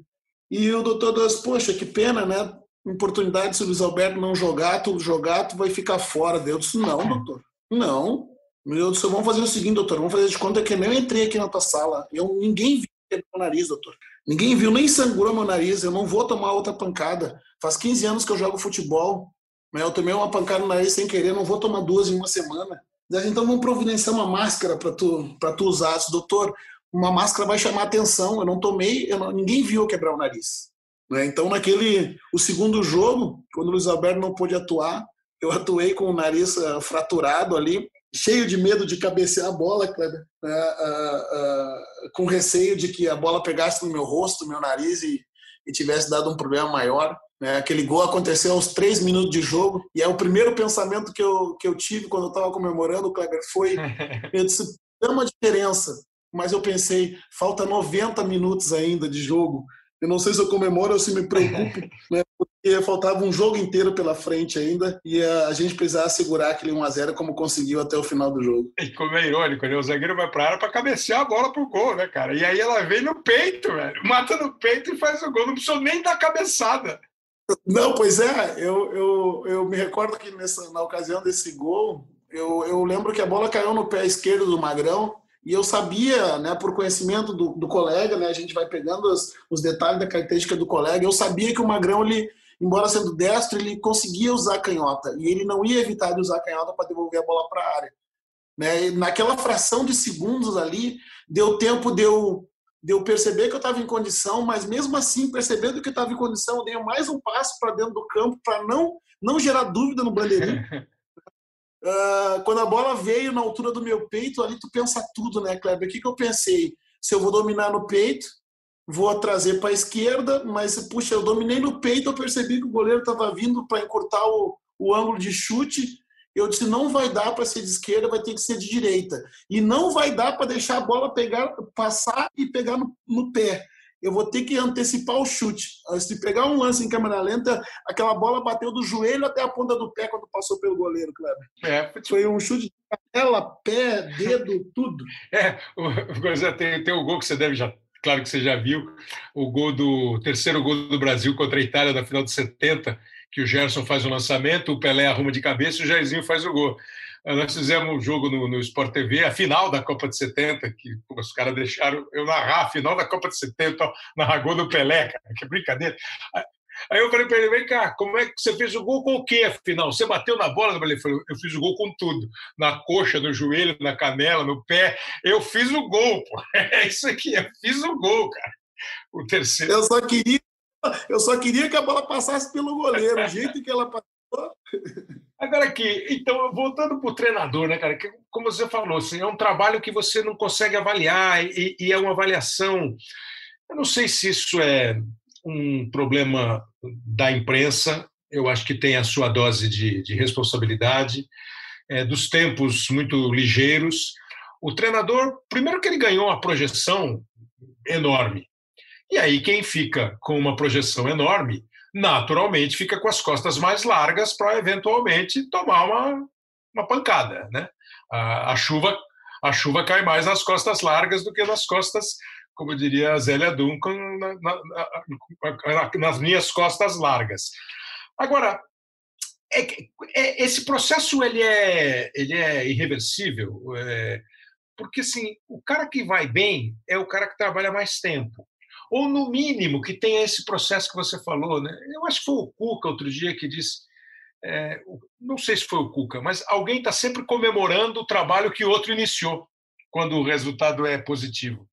E o doutor Douglas, poxa, que pena, né? Oportunidade se o Luiz Alberto não jogar, tu jogar, tu vai ficar fora. Eu disse, não, doutor, não, meu Deus do céu, vamos fazer o seguinte, doutor, vamos fazer de conta que eu entrei aqui na tua sala. Eu, ninguém viu meu nariz, doutor. Ninguém viu, nem sangrou meu nariz. Eu não vou tomar outra pancada. Faz 15 anos que eu jogo futebol. Né? Eu tomei uma pancada no nariz sem querer, não vou tomar duas em uma semana. Então vamos providenciar uma máscara para tu, tu usar. doutor, uma máscara vai chamar atenção. Eu não tomei, eu não, ninguém viu eu quebrar o nariz. Né? Então, naquele o segundo jogo, quando o Luiz Alberto não pôde atuar, eu atuei com o nariz uh, fraturado ali, cheio de medo de cabecear a bola, Kleber, uh, uh, com receio de que a bola pegasse no meu rosto, no meu nariz e, e tivesse dado um problema maior. Né? Aquele gol aconteceu aos três minutos de jogo e é o primeiro pensamento que eu, que eu tive quando eu estava comemorando, Kleber, foi: eu disse, é uma diferença, mas eu pensei, falta 90 minutos ainda de jogo. Eu não sei se eu comemoro ou se me preocupo, né? porque faltava um jogo inteiro pela frente ainda e a gente precisava segurar aquele 1x0 como conseguiu até o final do jogo. E como é irônico, né? O zagueiro vai pra área para cabecear a bola pro gol, né, cara? E aí ela vem no peito, velho. Mata no peito e faz o gol. Não precisou nem dar cabeçada. Não, pois é. Eu, eu, eu me recordo que nessa, na ocasião desse gol, eu, eu lembro que a bola caiu no pé esquerdo do Magrão e eu sabia, né, por conhecimento do, do colega, né, a gente vai pegando os, detalhes da característica do colega, eu sabia que o Magrão, ele, embora sendo destro, ele conseguia usar a canhota, e ele não ia evitar de usar a canhota para devolver a bola para a área. Né? naquela fração de segundos ali, deu tempo de eu, de eu perceber que eu estava em condição, mas mesmo assim, percebendo que eu estava em condição, eu dei mais um passo para dentro do campo para não, não gerar dúvida no bandeirinho. Uh, quando a bola veio na altura do meu peito, ali tu pensa tudo, né, Kleber? O que, que eu pensei? Se eu vou dominar no peito, vou trazer para a esquerda, mas, puxa, eu dominei no peito, eu percebi que o goleiro estava vindo para encurtar o, o ângulo de chute. Eu disse: não vai dar para ser de esquerda, vai ter que ser de direita. E não vai dar para deixar a bola pegar, passar e pegar no, no pé eu vou ter que antecipar o chute. Se pegar um lance em câmera lenta, aquela bola bateu do joelho até a ponta do pé quando passou pelo goleiro, Kleber. É, foi um chute de canela, pé, dedo, tudo. É, o, tem, tem o gol que você deve já claro que você já viu, o gol do terceiro gol do Brasil contra a Itália na final de 70, que o Gerson faz o lançamento, o Pelé arruma de cabeça e o Jairzinho faz o gol. Nós fizemos um jogo no, no Sport TV, a final da Copa de 70, que pô, os caras deixaram eu narrar a final da Copa de 70, narrar gol do Pelé, cara, que brincadeira. Aí eu falei para ele, vem cá, como é que você fez o gol com o quê, afinal? Você bateu na bola? Ele falou, eu fiz o gol com tudo. Na coxa, no joelho, na canela, no pé. Eu fiz o gol, pô. É isso aqui, eu fiz o gol, cara. O terceiro. Eu só queria, eu só queria que a bola passasse pelo goleiro. O jeito que ela passou... Agora aqui, então, voltando para o treinador, né, cara? Que, como você falou, assim, é um trabalho que você não consegue avaliar e, e, é uma avaliação. Eu não sei se isso é um problema da imprensa, eu acho que tem a sua dose de, de responsabilidade, é, dos tempos muito ligeiros. O treinador, primeiro que ele ganhou uma projeção enorme. E aí, quem fica com uma projeção enorme naturalmente fica com as costas mais largas para eventualmente tomar uma, uma pancada, né? A, a, chuva a chuva cai mais nas costas largas do que nas costas, como diria a Zélia Duncan, na, na, na, nas minhas costas largas. Agora, é, é, esse processo ele é, ele é irreversível, é, porque assim, o cara que vai bem é o cara que trabalha mais tempo ou no mínimo que tenha esse processo que você falou. Né? Eu acho que foi o Cuca outro dia que disse, é, não sei se foi o Cuca, mas alguém está sempre comemorando o trabalho que outro iniciou, quando o resultado é positivo.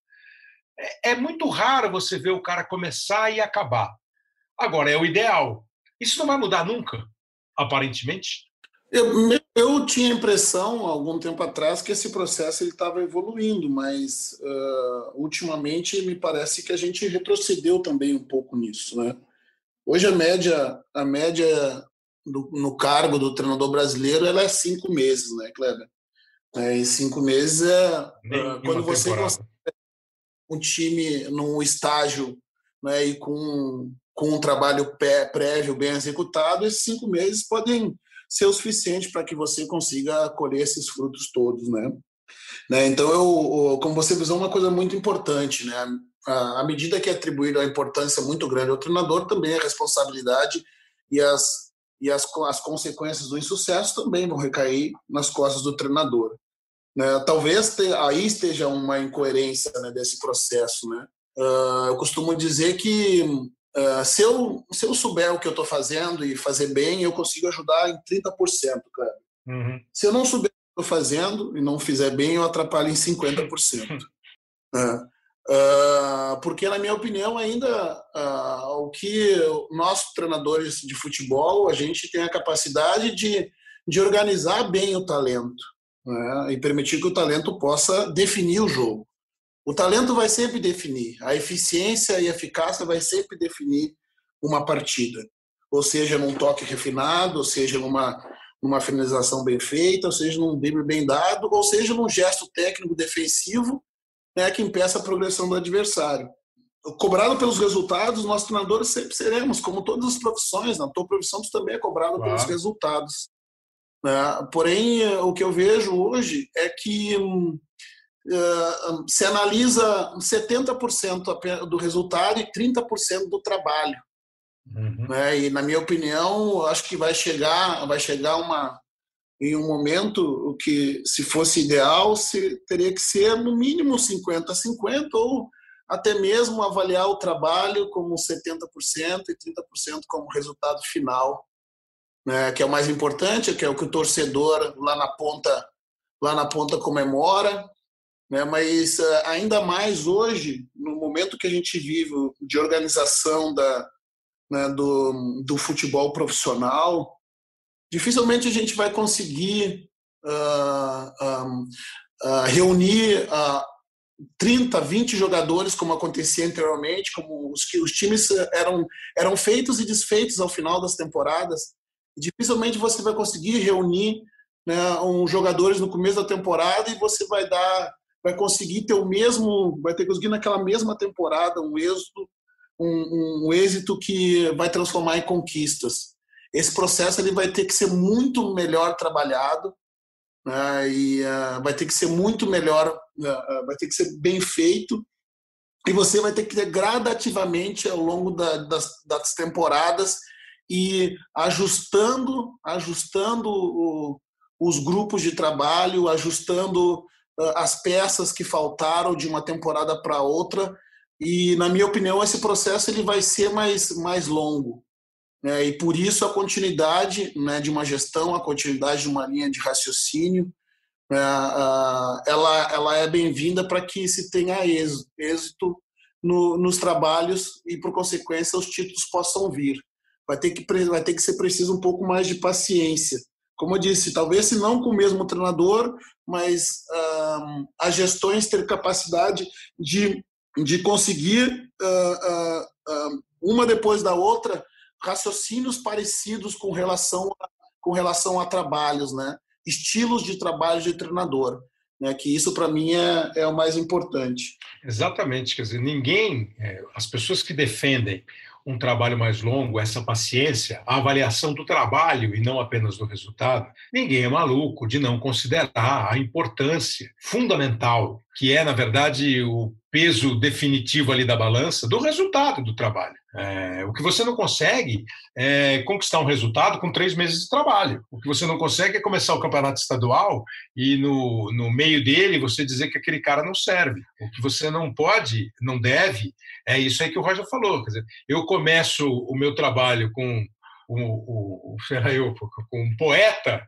É, é muito raro você ver o cara começar e acabar. Agora, é o ideal. Isso não vai mudar nunca, aparentemente. Eu, eu tinha a impressão, algum tempo atrás, que esse processo estava evoluindo, mas uh, ultimamente me parece que a gente retrocedeu também um pouco nisso. Né? Hoje a média, a média do, no cargo do treinador brasileiro ela é cinco meses, né, Kleber? É, em cinco meses é uh, quando você consegue um time num estágio né, e com, com um trabalho prévio bem executado, esses cinco meses podem ser o suficiente para que você consiga colher esses frutos todos, né? né? Então, eu, como você visou, uma coisa muito importante, né? À medida que é atribuída a importância muito grande ao treinador, também a responsabilidade e as, e as, as consequências do insucesso também vão recair nas costas do treinador. Né? Talvez te, aí esteja uma incoerência né, desse processo, né? Uh, eu costumo dizer que Uh, se, eu, se eu souber o que eu estou fazendo e fazer bem, eu consigo ajudar em 30%, cara. Uhum. Se eu não souber o que estou fazendo e não fizer bem, eu atrapalho em 50%. Uh, porque, na minha opinião, ainda uh, o que nós, treinadores de futebol, a gente tem a capacidade de, de organizar bem o talento né? e permitir que o talento possa definir o jogo. O talento vai sempre definir, a eficiência e a eficácia vai sempre definir uma partida, ou seja, num toque refinado, ou seja, numa, numa finalização bem feita, ou seja, num drible bem dado, ou seja, num gesto técnico defensivo né, que impeça a progressão do adversário. Cobrado pelos resultados, nós treinadores sempre seremos, como todas as profissões, na tua profissão tu também é cobrado claro. pelos resultados. Né? Porém, o que eu vejo hoje é que hum, se analisa 70% do resultado e 30% do trabalho. Uhum. Né? E, na minha opinião, acho que vai chegar, vai chegar uma, em um momento o que, se fosse ideal, se, teria que ser no mínimo 50-50 ou até mesmo avaliar o trabalho como 70% e 30% como resultado final, né, que é o mais importante, que é o que o torcedor lá na ponta lá na ponta comemora, né, mas eh, ainda mais hoje, no momento que a gente vive de organização da, né, do, do futebol profissional, dificilmente a gente vai conseguir uh, uh, reunir uh, 30, 20 jogadores, como acontecia anteriormente, como os, os times eram, eram feitos e desfeitos ao final das temporadas. Dificilmente você vai conseguir reunir né, um jogadores no começo da temporada e você vai dar, vai conseguir ter o mesmo, vai ter conseguir naquela mesma temporada um êxito, um, um êxito que vai transformar em conquistas. Esse processo ele vai ter que ser muito melhor trabalhado né, e uh, vai ter que ser muito melhor, uh, vai ter que ser bem feito e você vai ter que ter gradativamente ao longo da, das, das, temporadas e ajustando, ajustando o, os grupos de trabalho, ajustando as peças que faltaram de uma temporada para outra e na minha opinião esse processo ele vai ser mais mais longo né, e por isso a continuidade né, de uma gestão, a continuidade de uma linha de raciocínio, né, ela, ela é bem-vinda para que se tenha êxito, êxito no, nos trabalhos e, por consequência, os títulos possam vir. Vai ter, que, vai ter que ser preciso um pouco mais de paciência. Como eu disse, talvez se não com o mesmo treinador, mas uh, as gestões ter capacidade de, de conseguir, uh, uh, uma depois da outra, raciocínios parecidos com relação a, com relação a trabalhos, né? Estilos de trabalho de treinador, né? Que isso para mim é, é o mais importante. Exatamente, quer dizer, ninguém, é, as pessoas que defendem um trabalho mais longo, essa paciência, a avaliação do trabalho e não apenas do resultado, ninguém é maluco de não considerar a importância fundamental, que é, na verdade, o peso definitivo ali da balança do resultado do trabalho. É, o que você não consegue é conquistar um resultado com três meses de trabalho. O que você não consegue é começar o campeonato estadual e no, no meio dele você dizer que aquele cara não serve. O que você não pode, não deve, é isso aí que o Roger falou. Quer dizer, eu começo o meu trabalho com o, o, o, com um poeta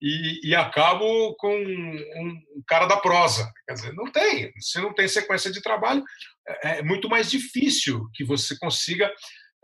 e, e acabo com um, cara da prosa. Quer dizer, não tem. Se não tem sequência de trabalho, é, é muito mais difícil que você consiga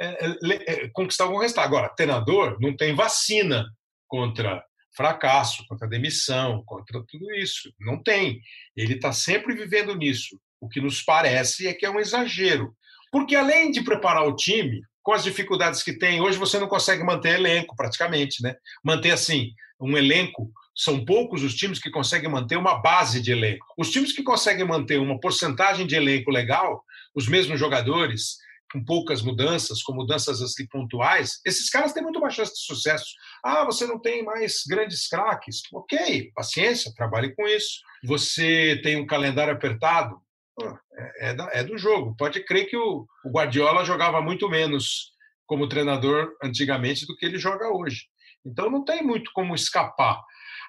é, é, é, conquistar algum resultado. Agora, treinador não tem vacina contra fracasso, contra demissão, contra tudo isso. Não tem. Ele está sempre vivendo nisso. O que nos parece é que é um exagero. Porque além de preparar o time, com as dificuldades que tem, hoje você não consegue manter elenco praticamente, né? Manter assim, um elenco, são poucos os times que conseguem manter uma base de elenco. Os times que conseguem manter uma porcentagem de elenco legal, os mesmos jogadores, com poucas mudanças, com mudanças assim pontuais, esses caras têm muito mais chance de sucesso. Ah, você não tem mais grandes craques. Ok, paciência, trabalhe com isso. Você tem um calendário apertado. É, é, é do jogo. Pode crer que o, o Guardiola jogava muito menos como treinador antigamente do que ele joga hoje. Então não tem muito como escapar.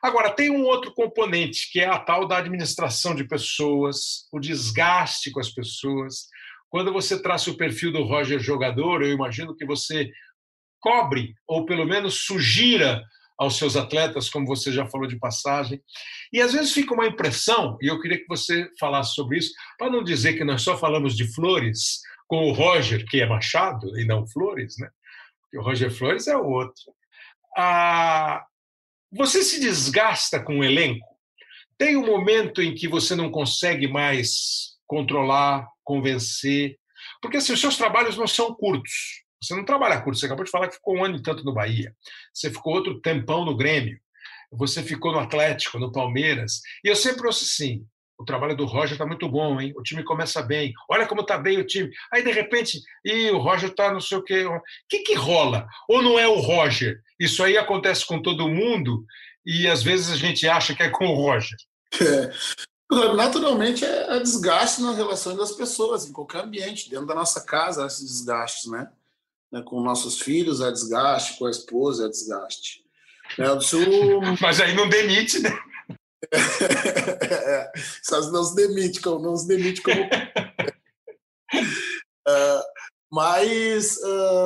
Agora, tem um outro componente, que é a tal da administração de pessoas, o desgaste com as pessoas. Quando você traça o perfil do Roger jogador, eu imagino que você cobre, ou pelo menos sugira aos seus atletas, como você já falou de passagem. E às vezes fica uma impressão, e eu queria que você falasse sobre isso, para não dizer que nós só falamos de flores com o Roger, que é Machado, e não Flores, né? Porque o Roger Flores é o outro. Ah, você se desgasta com o elenco? Tem um momento em que você não consegue mais controlar, convencer? Porque assim, os seus trabalhos não são curtos. Você não trabalha curto, você acabou de falar que ficou um ano e tanto no Bahia. Você ficou outro tempão no Grêmio. Você ficou no Atlético, no Palmeiras. E eu sempre ouço assim: o trabalho do Roger está muito bom, hein? O time começa bem. Olha como está bem o time. Aí, de repente, e o Roger está não sei o quê. O que, que rola? Ou não é o Roger? Isso aí acontece com todo mundo e às vezes a gente acha que é com o Roger. É. Naturalmente é, é desgaste nas relações das pessoas, em qualquer ambiente. Dentro da nossa casa, esses desgastes, né? Né, com nossos filhos é desgaste, com a esposa é desgaste. Né, Mas aí não demite, né? é, não se demite, não se demite como. uh, mas,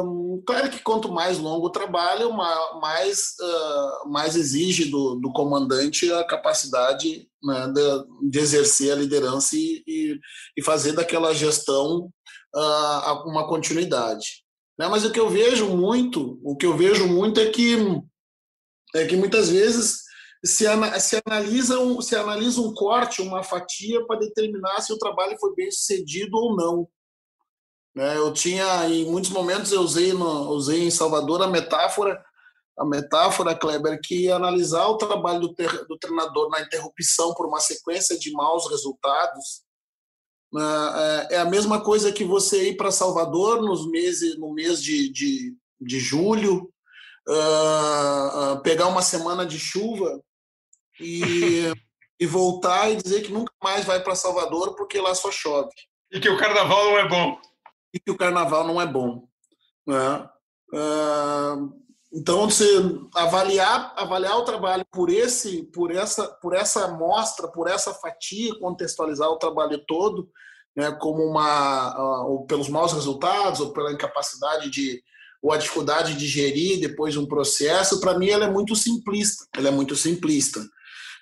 um, claro que quanto mais longo o trabalho, mais, uh, mais exige do, do, comandante a capacidade né, de, de, exercer a liderança e, e, e fazer daquela gestão uh, uma continuidade. Né? Mas o que eu vejo muito, o que eu vejo muito é que é que muitas vezes se, se analisa um, se analisa um corte, uma fatia para determinar se o trabalho foi bem sucedido ou não. Né? Eu tinha em muitos momentos eu usei no, usei em Salvador a metáfora a metáfora Kleber que analisar o trabalho do, do treinador na interrupção por uma sequência de maus resultados é, é a mesma coisa que você ir para Salvador nos meses, no mês de, de, de julho, uh, pegar uma semana de chuva e, e voltar e dizer que nunca mais vai para Salvador porque lá só chove. E que o carnaval não é bom. E que o carnaval não é bom. Né? Uh, então, você avaliar, avaliar o trabalho por esse, por essa, por essa amostra, por essa fatia, contextualizar o trabalho todo, né, como uma, uh, ou pelos maus resultados, ou pela incapacidade de, ou a dificuldade de gerir depois um processo, para mim ela é muito simplista. Ela é muito simplista.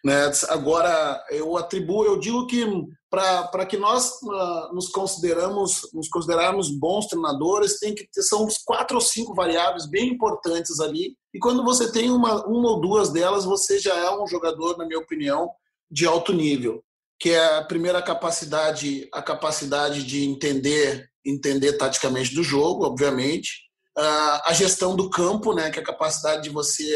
Né? Agora, eu atribuo, eu digo que para que nós uh, nos consideramos nos considerarmos bons treinadores, tem que ter, são quatro ou cinco variáveis bem importantes ali. E quando você tem uma, uma ou duas delas, você já é um jogador, na minha opinião, de alto nível. Que é a primeira capacidade, a capacidade de entender, entender taticamente do jogo, obviamente. Uh, a gestão do campo, né, que é a capacidade de você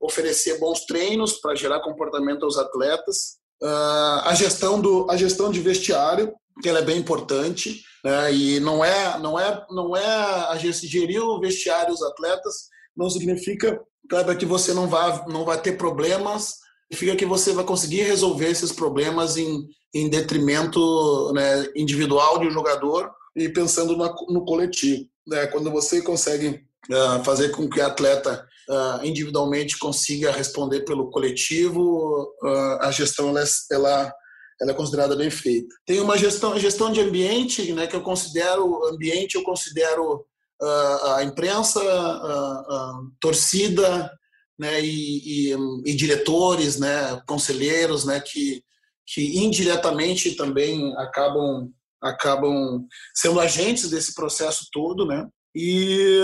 oferecer bons treinos para gerar comportamento aos atletas. Uh, a gestão do a gestão de vestiário que ela é bem importante né? e não é não é não é a gerir o vestiário dos atletas não significa claro, que você não vai não vai ter problemas significa que você vai conseguir resolver esses problemas em, em detrimento né, individual de um jogador e pensando no, no coletivo né? quando você consegue uh, fazer com que o atleta uh, individualmente consiga responder pelo coletivo, uh, a gestão ela, é, ela, ela, é considerada bem feita. Tem uma gestão, gestão de ambiente, né, que eu considero ambiente, eu considero uh, a imprensa, torcida, né, e, e, e, diretores, né, conselheiros, né, que, que indiretamente também acabam acabam sendo agentes desse processo todo, né? E,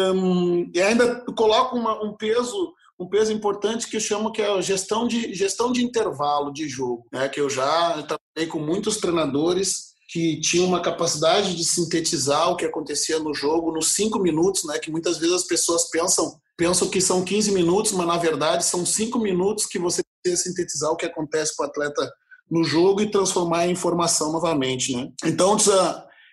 e ainda coloco uma, um peso um peso importante que eu chamo que é a gestão de, gestão de intervalo de jogo, né? que eu já trabalhei com muitos treinadores que tinham uma capacidade de sintetizar o que acontecia no jogo nos cinco minutos, né? que muitas vezes as pessoas pensam, pensam que são 15 minutos, mas na verdade são cinco minutos que você precisa sintetizar o que acontece com o atleta no jogo e transformar em informação novamente. Né? Então,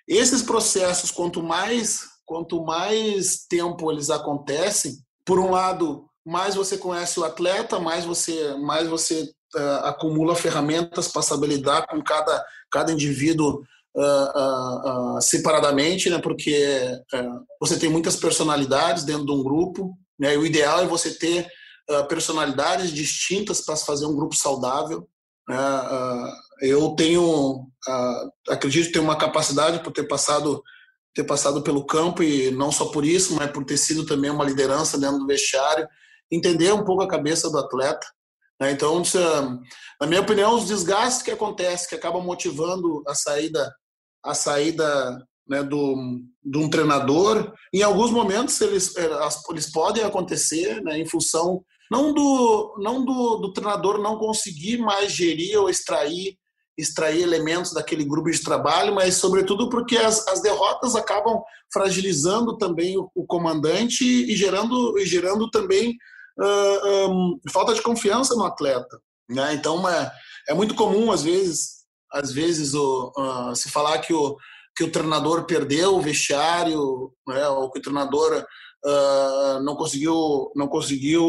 esses processos, quanto mais quanto mais tempo eles acontecem, por um lado, mais você conhece o atleta, mais você, mais você uh, acumula ferramentas para saber lidar com cada, cada indivíduo uh, uh, separadamente, né? porque você tem muitas personalidades dentro de um grupo, né? e o ideal é você ter personalidades distintas para fazer um grupo saudável. Né? eu tenho, acredito ter uma capacidade por ter passado ter passado pelo campo e não só por isso, mas por ter sido também uma liderança dentro do vestiário entender um pouco a cabeça do atleta. Né? Então, na minha opinião, os desgastes que acontecem, que acabam motivando a saída, a saída né, do, de um treinador, em alguns momentos eles, eh, eles podem acontecer né, em função não do não do, do treinador não conseguir mais gerir ou extrair extrair elementos daquele grupo de trabalho, mas sobretudo porque as, as derrotas acabam fragilizando também o, o comandante e gerando, e gerando também uh, um, falta de confiança no atleta. Né? Então é, é muito comum às vezes, às vezes o, uh, se falar que o, que o treinador perdeu o vestiário, né? ou que o treinador uh, não conseguiu não conseguiu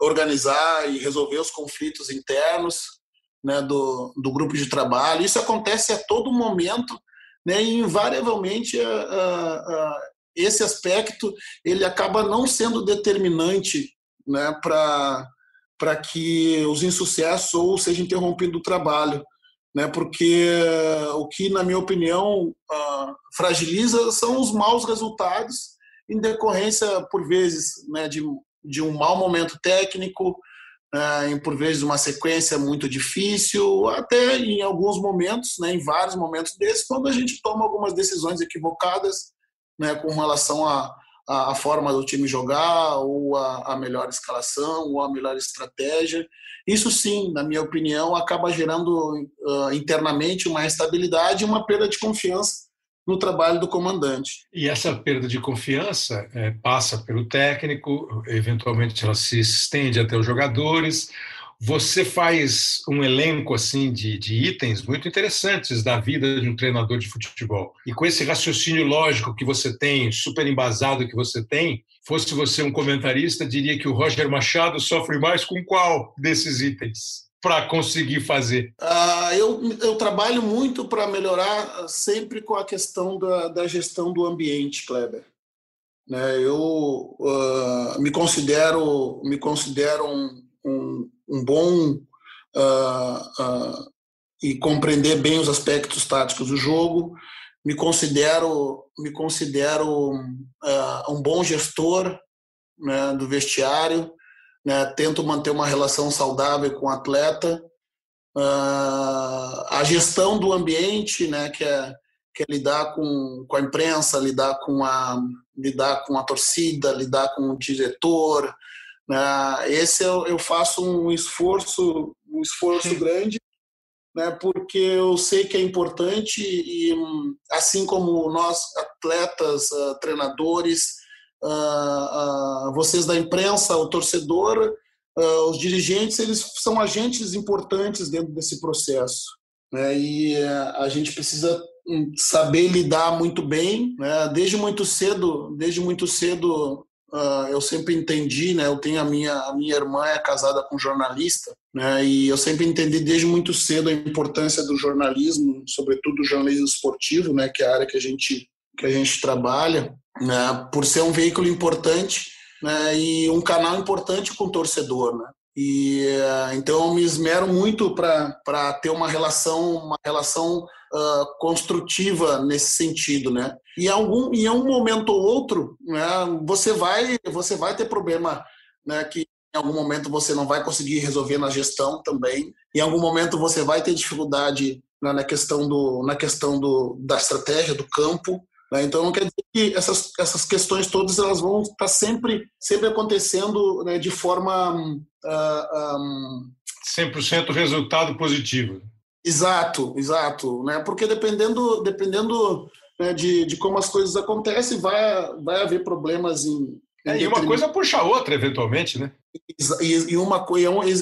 organizar e resolver os conflitos internos né, do, do grupo de trabalho. Isso acontece a todo momento, né, e invariavelmente a, a, a, esse aspecto ele acaba não sendo determinante né, para que os insucessos ou seja interrompido o trabalho. Né, porque o que, na minha opinião, uh, fragiliza são os maus resultados em decorrência, por vezes, né, de, de um mau momento técnico, em por vezes uma sequência muito difícil, até em alguns momentos, né, em vários momentos desses, quando a gente toma algumas decisões equivocadas né, com relação à a, a, forma do time jogar, ou a, a, melhor escalação, ou a melhor estratégia. Isso sim, na minha opinião, acaba gerando uh, internamente uma instabilidade e uma perda de confiança no trabalho do comandante. E essa perda de confiança é, passa pelo técnico, eventualmente ela se estende até os jogadores. Você faz um elenco assim de, de itens muito interessantes da vida de um treinador de futebol. E com esse raciocínio lógico que você tem, super embasado que você tem, fosse você um comentarista, diria que o Roger Machado sofre mais com qual desses itens? Para conseguir fazer? Uh, eu, eu trabalho muito para melhorar sempre com a questão da, da gestão do ambiente, Kleber. Né, eu uh, me considero me considero um, um, um bom uh, e compreender bem os aspectos táticos do jogo. Me considero me considero um bom gestor né, do vestiário né? tento manter uma relação saudável com o atleta. Uh, a gestão do ambiente, né, que é, que é lidar com, com a imprensa, lidar com a, lidar com a torcida, lidar com o diretor. Né? Esse eu, eu faço um esforço, um esforço grande, né, porque eu sei que é importante e assim como nós atletas, uh, treinadores, uh, uh, vocês da imprensa, o torcedor, uh, os dirigentes, eles são agentes importantes dentro desse processo. Né? E a gente precisa hum, saber lidar muito bem, né? desde muito cedo, desde muito cedo Uh, eu sempre entendi, né? Eu tenho a minha a minha irmã é casada com um jornalista, né? E eu sempre entendi desde muito cedo a importância do jornalismo, sobretudo o jornalismo esportivo, né? Que é a área que a gente que a gente trabalha né, por ser um veículo importante né, e um canal importante com o torcedor. Né? E, uh, então eu me esmero muito para ter uma relação, uma relação uh, construtiva nesse sentido, né? E algum, em um momento ou outro, né, você vai, você vai ter problema, né, que em algum momento você não vai conseguir resolver na gestão também. Em algum momento você vai ter dificuldade né, na questão do, na questão do, da estratégia do campo. Né? Então, não quer dizer que essas, essas questões todas elas vão estar sempre, sempre acontecendo né, de forma. Uh, um... 100% resultado positivo. Exato, exato. Né? Porque dependendo, dependendo né, de, de como as coisas acontecem, vai, vai haver problemas em. é, e uma coisa puxa a outra, eventualmente, né? E, e, uma,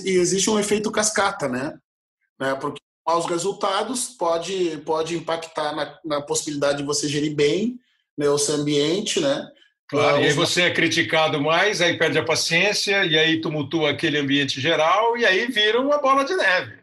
e existe um efeito cascata, né? né? Porque maus resultados pode, pode impactar na, na possibilidade de você gerir bem né, o seu ambiente, né? Claro, uh, e aí você é criticado mais, aí perde a paciência, e aí tumultua aquele ambiente geral, e aí vira uma bola de neve.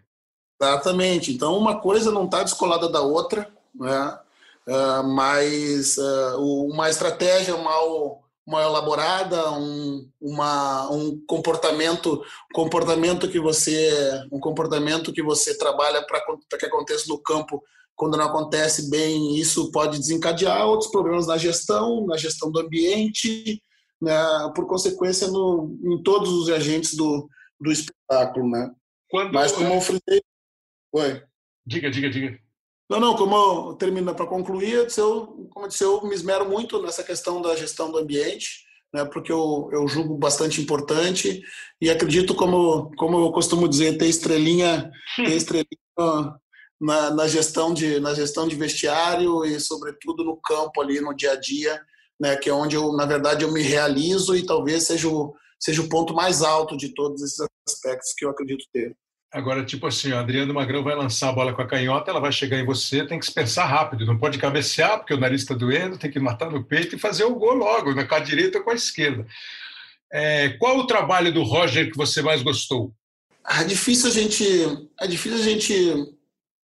Exatamente. Então, uma coisa não está descolada da outra, né? Uh, mas uh, uma estratégia mal mal elaborada, um, uma, um comportamento, comportamento que você, um comportamento que você trabalha para que aconteça no campo quando não acontece bem, isso pode desencadear outros problemas na gestão, na gestão do ambiente, né, por consequência, no, em todos os agentes do, do espetáculo. Né? Quando, Mas como eu frisei... Oi. Diga, diga, diga. Não, não, como termina para concluir, eu, como eu disse, eu me esmero muito nessa questão da gestão do ambiente, né, porque eu, eu julgo bastante importante e acredito, como, como eu costumo dizer, ter estrelinha, ter estrelinha na, na, gestão de, na gestão de vestiário e, sobretudo, no campo ali, no dia a dia, né, que é onde eu, na verdade, eu me realizo e talvez seja o, seja o ponto mais alto de todos esses aspectos que eu acredito ter. Agora, tipo assim, o Adriano Magrão vai lançar a bola com a canhota, ela vai chegar em você, tem que se pensar rápido, não pode cabecear, porque o nariz está doendo, tem que matar no peito e fazer o gol logo, né, com a direita ou com a esquerda. É, qual o trabalho do Roger que você mais gostou? É difícil a gente. É difícil a gente.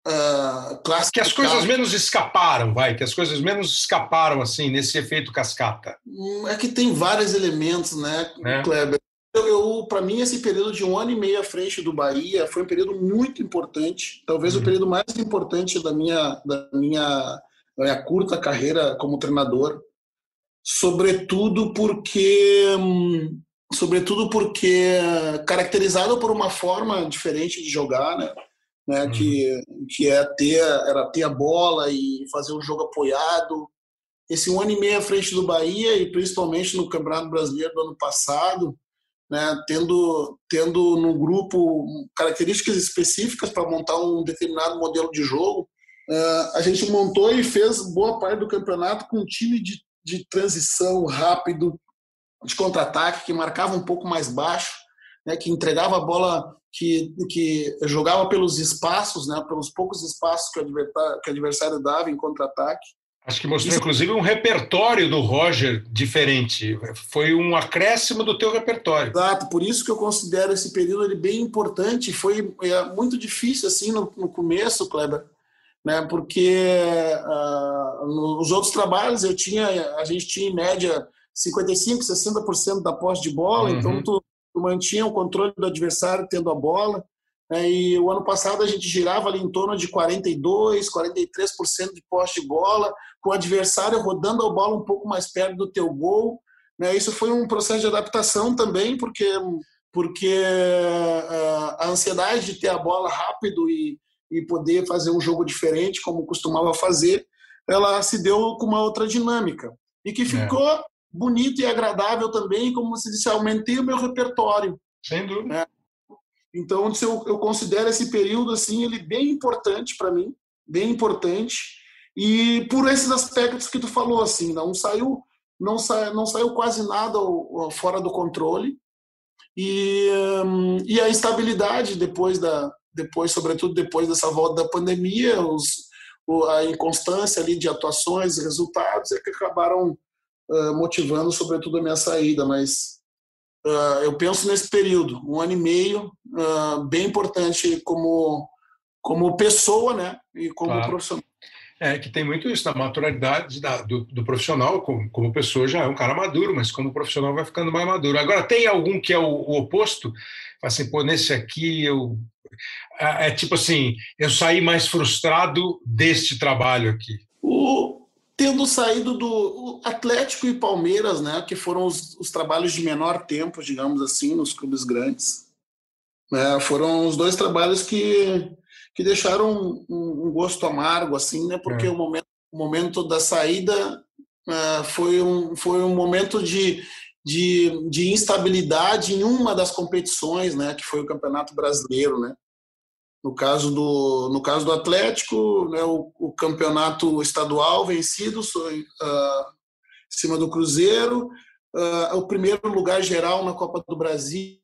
Uh. Que as coisas menos escaparam, vai, que as coisas menos escaparam, assim, nesse efeito cascata. Hum, é que tem vários elementos, né, é. Kleber? Eu, eu para mim, esse período de um ano e meio à frente do Bahia foi um período muito importante, talvez uhum. o período mais importante da minha, da minha, da minha curta carreira como treinador, sobretudo porque, sobretudo porque caracterizado por uma forma diferente de jogar, né? Né, uhum. que, que é ter, era ter a bola e fazer um jogo apoiado. Esse um ano e meio à frente do Bahia, e principalmente no Campeonato Brasileiro do ano passado, né, tendo, tendo no grupo características específicas para montar um determinado modelo de jogo. Uh, a gente montou e fez boa parte do campeonato com um time de, de transição rápido, de contra-ataque, que marcava um pouco mais baixo, né, que entregava a bola, que, que jogava pelos espaços, né, pelos poucos espaços que o adversário, que o adversário dava em contra-ataque. Acho que mostrou, Isso. inclusive, um repertório do Roger diferente. Foi um acréscimo do teu repertório. Exato, por isso que eu considero esse período ele bem importante. Foi é, muito difícil, assim, no, no começo, Kleber, né? porque uh, nos outros trabalhos eu tinha, a gente tinha, em média, 55%, 60% da posse de bola, então uhum. então tu, tu mantinha o controle do adversário tendo a bola. É, e o ano passado a gente girava ali em torno de 42, 43% de posse de bola, com o adversário rodando a bola um pouco mais perto do teu gol. Né? Isso foi um processo de adaptação também, porque, porque uh, a ansiedade de ter a bola rápido e, e poder fazer um jogo diferente, como costumava fazer, ela se deu com uma outra dinâmica. E que é. ficou é. bonito e agradável também, como você disse, aumentei o meu repertório. Sem dúvida. Né? Então, eu, eu considero esse período assim ele bem importante para mim, bem importante. E por esses aspectos que tu falou assim, não saiu não, sa, não saiu quase nada fora do controle. E, e a instabilidade depois da depois, sobretudo depois dessa volta da pandemia, os, a inconstância ali de atuações resultados é que acabaram motivando sobretudo a minha saída, mas Uh, eu penso nesse período, um ano e meio, uh, bem importante como, como pessoa né, e como claro. profissional. É, que tem muito isso, da maturalidade da, do, do, profissional, como, como pessoa já é um cara maduro, mas como profissional vai ficando mais maduro. Agora, tem algum que é o, o oposto? Assim, pô, nesse aqui eu. É, é tipo assim, eu saí mais frustrado deste trabalho aqui. O, tendo saído do Atlético e Palmeiras, né, que foram os, os trabalhos de menor tempo, digamos assim, nos clubes grandes. Né, foram os dois trabalhos que, que deixaram um, um gosto amargo, assim, né, porque é. o, momento, o momento da saída uh, foi, um, foi um momento de, de, de instabilidade em uma das competições, né, que foi o Campeonato Brasileiro, né. No caso do, no caso do Atlético, né, o, o campeonato estadual vencido uh, em cima do Cruzeiro, uh, o primeiro lugar geral na Copa do Brasil,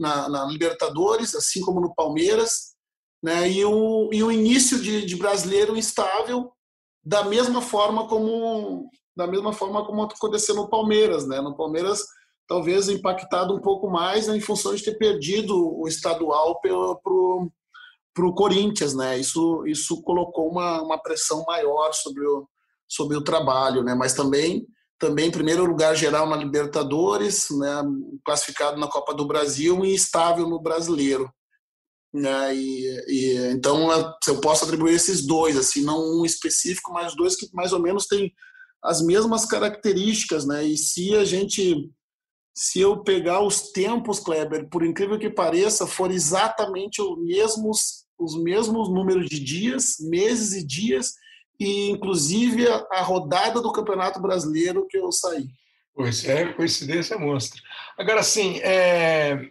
na, na Libertadores, assim como no Palmeiras, né, e, o, e o início de, de brasileiro instável, da mesma forma como da mesma forma como aconteceu no Palmeiras, né? No Palmeiras talvez impactado um pouco mais né, em função de ter perdido o estadual para o para o Corinthians, né? Isso, isso colocou uma, uma pressão maior sobre o, sobre o trabalho, né? Mas também, também primeiro lugar geral na Libertadores, né? Classificado na Copa do Brasil e estável no Brasileiro, né? E, e então eu posso atribuir esses dois, assim, não um específico, mas dois que mais ou menos têm as mesmas características, né? E se a gente se eu pegar os tempos, Kleber, por incrível que pareça, foram exatamente os mesmos, os mesmos números de dias, meses e dias, e inclusive a, a rodada do Campeonato Brasileiro que eu saí. Pois é, coincidência monstra. Agora, sim, é,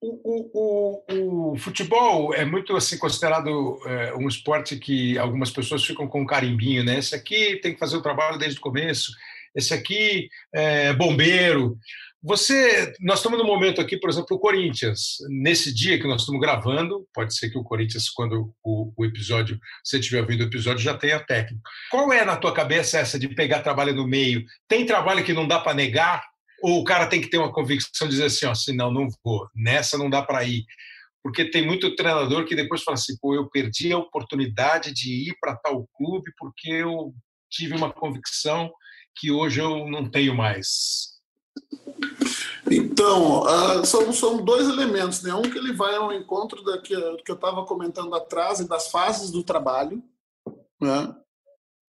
o, o, o, futebol é muito assim considerado é, um esporte que algumas pessoas ficam com um carimbinho, né? Esse aqui tem que fazer o trabalho desde o começo, esse aqui é bombeiro. Você, nós estamos no momento aqui, por exemplo, o Corinthians. Nesse dia que nós estamos gravando, pode ser que o Corinthians, quando o, o episódio, você estiver ouvindo o episódio, já tenha técnico. Qual é na tua cabeça essa de pegar trabalho no meio? Tem trabalho que não dá para negar? Ou o cara tem que ter uma convicção de dizer assim, ó, assim, não, não vou, nessa não dá para ir. Porque tem muito treinador que depois fala assim, pô, eu perdi a oportunidade de ir para tal clube porque eu tive uma convicção que hoje eu não tenho mais. Então, uh, são, são dois elementos, né? Um que ele vai ao encontro da que, que eu estava comentando atrás e das fases do trabalho, né?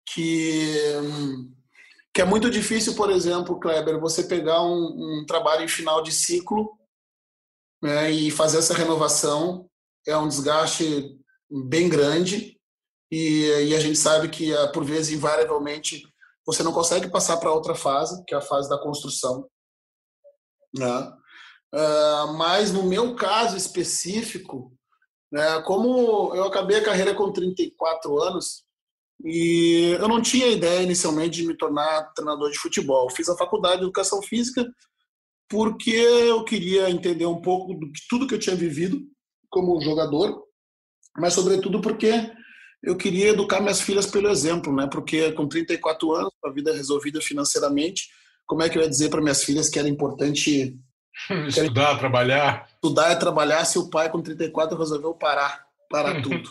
Que que é muito difícil, por exemplo, Kleber, você pegar um, um trabalho em final de ciclo né, e fazer essa renovação é um desgaste bem grande e, e a gente sabe que ah, por vezes invariavelmente você não consegue passar para outra fase, que é a fase da construção. Né? Uh, mas no meu caso específico, né, como eu acabei a carreira com 34 anos, e eu não tinha ideia inicialmente de me tornar treinador de futebol. Fiz a faculdade de educação física porque eu queria entender um pouco de tudo que eu tinha vivido como jogador, mas sobretudo porque eu queria educar minhas filhas pelo exemplo, né? Porque com 34 anos, a vida resolvida financeiramente, como é que eu ia dizer para minhas filhas que era importante estudar, trabalhar? Estudar e trabalhar se o pai com 34 resolveu parar, parar tudo.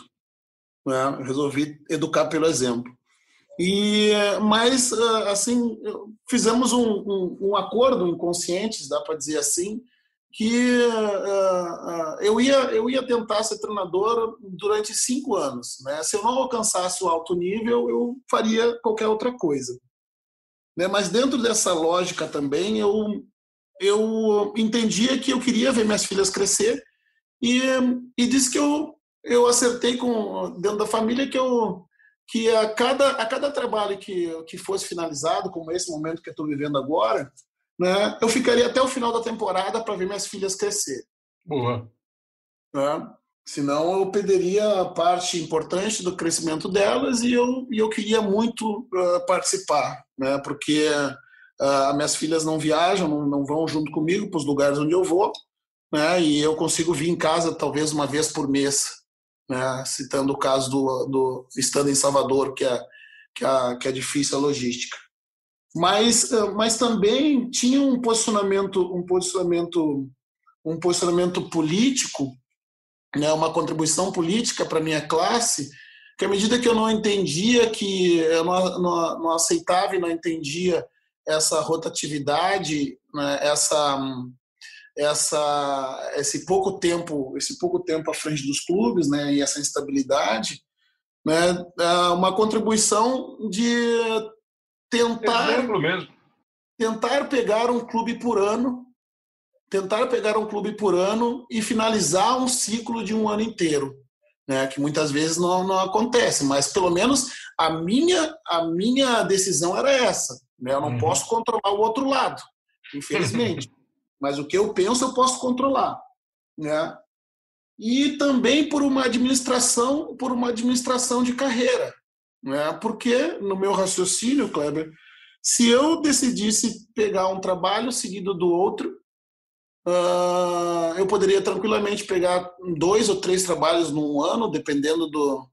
Né? Resolvi educar pelo exemplo. E, mas, ah, assim, fizemos um, um, um acordo inconscientes, dá para dizer assim, que uh, uh, eu, ia, eu ia tentar ser treinador durante cinco anos. Né? Se eu não alcançasse o alto nível, eu faria qualquer outra coisa. Né? Mas dentro dessa lógica também, eu, eu entendia que eu queria ver minhas filhas crescer e, e disse que eu eu acertei com dentro da família que eu que a cada a cada trabalho que que fosse finalizado, como esse momento que eu estou vivendo agora, né, eu ficaria até o final da temporada para ver minhas filhas crescer. Boa. Né? Senão eu perderia parte importante do crescimento delas e eu, e eu queria muito uh, participar, né? porque uh, minhas filhas não viajam, não, não vão junto comigo para os lugares onde eu vou, né? e eu consigo vir em casa talvez uma vez por mês né, citando o caso do, do estando em Salvador, que é, que é, que é difícil a logística. Mas, eh, mas também tinha um posicionamento, um posicionamento, um posicionamento político, né, uma contribuição política para minha classe, que à medida que eu não entendia que eu não, não, não aceitava e não entendia essa rotatividade, né, essa essa esse pouco tempo esse pouco tempo à frente dos clubes né e essa instabilidade né é uma contribuição de tentar tentar pegar um clube por ano tentar pegar um clube por ano e finalizar um ciclo de um ano inteiro né que muitas vezes não, não acontece mas pelo menos a minha a minha decisão era essa né eu não uhum. posso controlar o outro lado infelizmente mas o que eu penso eu posso controlar, né? E também por uma administração, por uma administração de carreira, né? Porque no meu raciocínio, Kleber, se eu decidisse pegar um trabalho seguido do outro, uh, eu poderia tranquilamente pegar dois ou três trabalhos num ano, dependendo do,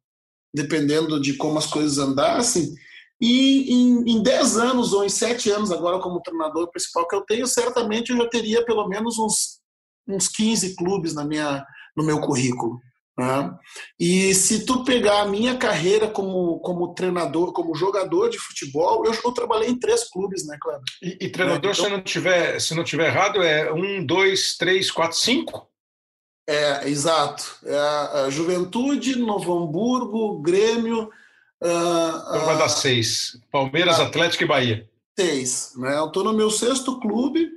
dependendo de como as coisas andassem, e em, em 10 anos ou em 7 anos agora como treinador principal que eu tenho, certamente eu já teria pelo menos uns, uns 15 clubes na minha, no meu currículo. Né? E se tu pegar a minha carreira como, como treinador, como jogador de futebol, eu, eu trabalhei em três clubes, né, Cleber? E, e treinador, é, então, se não tiver, se não tiver errado, é um, dois, três, quatro, cinco? É, exato. É a Juventude, Novo Hamburgo, Grêmio, Uh, então vai dar seis. Palmeiras, Atlético e Bahia. Seis. Né? Eu estou no meu sexto clube.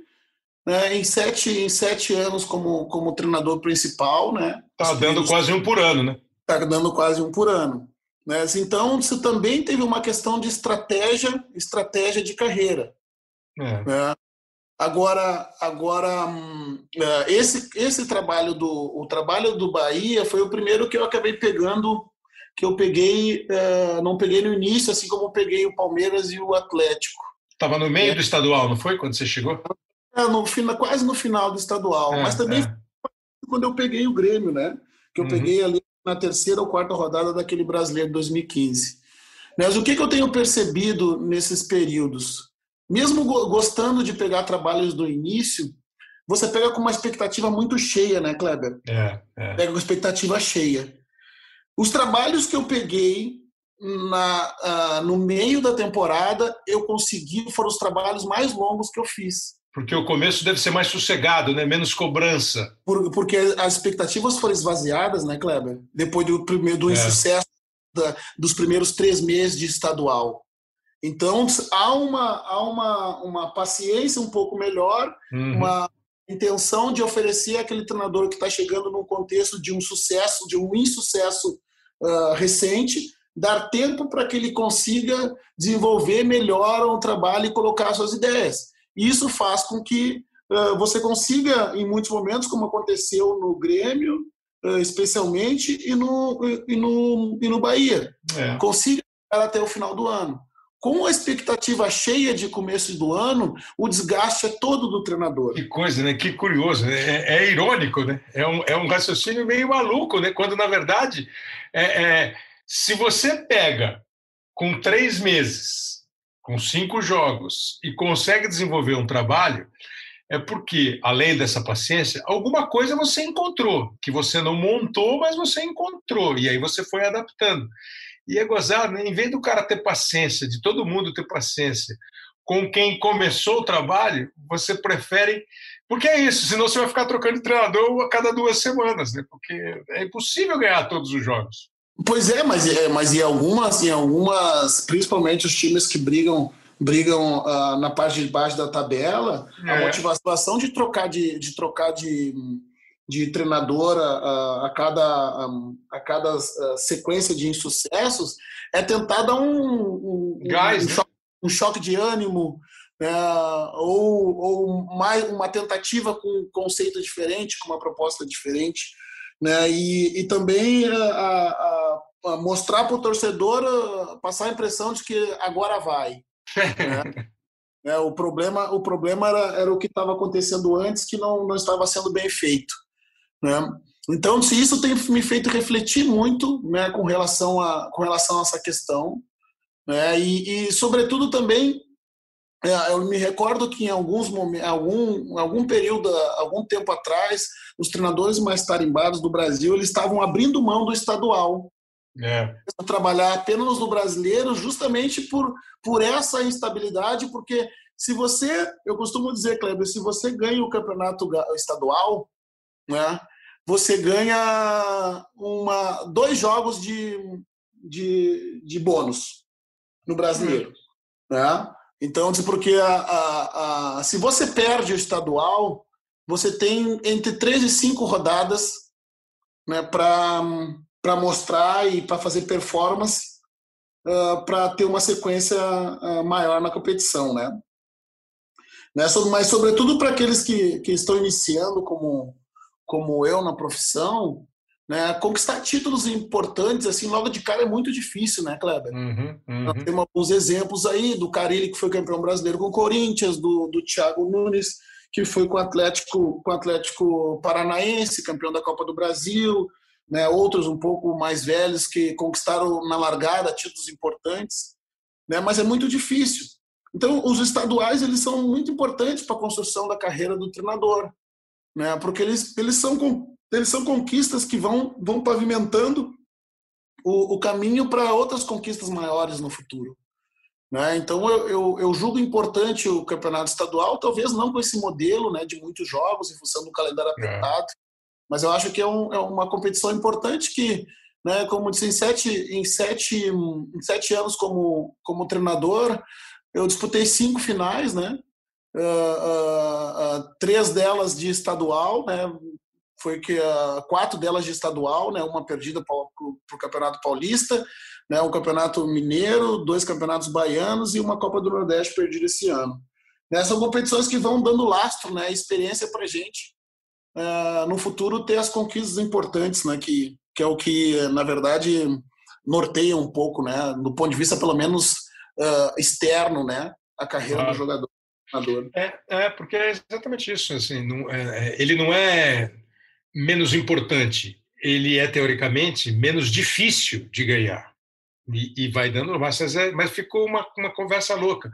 Né, em, sete, em sete anos como, como treinador principal. Né, tá dando quase um por ano, né? Está dando quase um por ano. Né? Então, você também teve uma questão de estratégia, estratégia de carreira. É. Né? Agora, agora hum, é, esse, esse trabalho do o trabalho do Bahia foi o primeiro que eu acabei pegando, que eu peguei, é, não peguei no início, assim como eu peguei o Palmeiras e o Atlético. Estava no meio é. do estadual, não foi quando você chegou? É, no, quase no final do estadual, é, mas também é. quando eu peguei o Grêmio, né? Que eu uhum. peguei ali na terceira ou quarta rodada daquele brasileiro de 2015. Mas o que, que eu tenho percebido nesses períodos? Mesmo gostando de pegar trabalhos do início, você pega com uma expectativa muito cheia, né, Kleber? É, é. Pega com expectativa cheia. Os trabalhos que eu peguei na, uh, no meio da temporada, eu consegui, foram os trabalhos mais longos que eu fiz. Porque o começo deve ser mais sossegado, né? menos cobrança. Por, porque as expectativas foram esvaziadas, né, Kleber? Depois do primeiro do é. insucesso da, dos primeiros três meses de estadual. Então há uma, há uma, uma paciência um pouco melhor, uhum. uma intenção de oferecer aquele treinador que está chegando num contexto de um sucesso, de um insucesso uh, recente, dar tempo para que ele consiga desenvolver melhor o trabalho e colocar suas ideias. Isso faz com que uh, você consiga, em muitos momentos, como aconteceu no Grêmio, uh, especialmente, e no, e no, e no Bahia, é. consiga até o final do ano com a expectativa cheia de começo do ano, o desgaste é todo do treinador. Que coisa, né? Que curioso. Né? É, é irônico, né? É um, é um raciocínio meio maluco, né? Quando, na verdade, é, é, se você pega com três meses, com cinco jogos, e consegue desenvolver um trabalho, é porque, além dessa paciência, alguma coisa você encontrou, que você não montou, mas você encontrou, e aí você foi adaptando. E é gozado, né? em vez do cara ter paciência, de todo mundo ter paciência, com quem começou o trabalho, você prefere. Porque é isso, senão você vai ficar trocando de treinador a cada duas semanas, né? Porque é impossível ganhar todos os jogos. Pois é, mas, é, mas em algumas, em algumas, principalmente os times que brigam brigam uh, na parte de baixo da tabela, é. a motivação de trocar de, de trocar de, de treinador a, a cada, a, a cada sequência de insucessos é tentar dar um, um, Gás, um, né? choque, um choque, de ânimo né? ou, ou mais uma tentativa com um conceito diferente, com uma proposta diferente. Né? E, e também a, a mostrar para o torcedor, passar a impressão de que agora vai. Né? É, o problema, o problema era, era o que estava acontecendo antes, que não, não estava sendo bem feito. Né? Então, se isso tem me feito refletir muito né, com, relação a, com relação a essa questão, né, e, e, sobretudo também, é, eu me recordo que em alguns momentos, algum, algum período, algum tempo atrás, os treinadores mais tarimbados do Brasil eles estavam abrindo mão do estadual. É. Trabalhar apenas no brasileiro, justamente por, por essa instabilidade, porque se você, eu costumo dizer, Kleber, se você ganha o campeonato estadual, né, você ganha uma, dois jogos de, de, de bônus no brasileiro. Né? Então, porque a, a, a, se você perde o estadual, você tem entre três e cinco rodadas né, para mostrar e para fazer performance uh, para ter uma sequência uh, maior na competição. Né? Né? Mas, sobretudo, para aqueles que, que estão iniciando como, como eu na profissão, né, conquistar títulos importantes assim logo de cara é muito difícil, né, Kleber? Uhum, uhum. Nós temos alguns exemplos aí do Carilli que foi campeão brasileiro com o Corinthians, do, do Thiago Nunes que foi com o Atlético, com o Atlético Paranaense, campeão da Copa do Brasil, né, outros um pouco mais velhos que conquistaram na largada títulos importantes, né, mas é muito difícil. Então, os estaduais eles são muito importantes para a construção da carreira do treinador né? Porque eles, eles, são, eles são conquistas que vão, vão pavimentando o, o caminho para outras conquistas maiores no futuro. Né? Então eu, eu, eu, julgo importante o campeonato estadual, talvez não com esse modelo né, de muitos jogos em função do calendário é. apertado, é. mas eu acho que é, um, é, uma competição importante que, né, como disse, em sete, em sete, em sete anos como, como treinador, eu disputei cinco finais, né? uh, três delas de estadual, né? Foi que quatro delas de estadual, né? Uma perdida para o Campeonato Paulista, né? Um Campeonato Mineiro, dois Campeonatos Baianos e uma Copa do Nordeste perdida esse ano. Né? São competições que vão dando lastro, né? Experiência para gente no futuro ter as conquistas importantes, né? Que que é o que na verdade norteia um pouco, né? Do ponto de vista pelo menos uh, externo, né? A carreira do jogador. É, é, porque é exatamente isso. Assim, não, é, é, ele não é menos importante, ele é teoricamente menos difícil de ganhar. E, e vai dando, mas, é, mas ficou uma, uma conversa louca.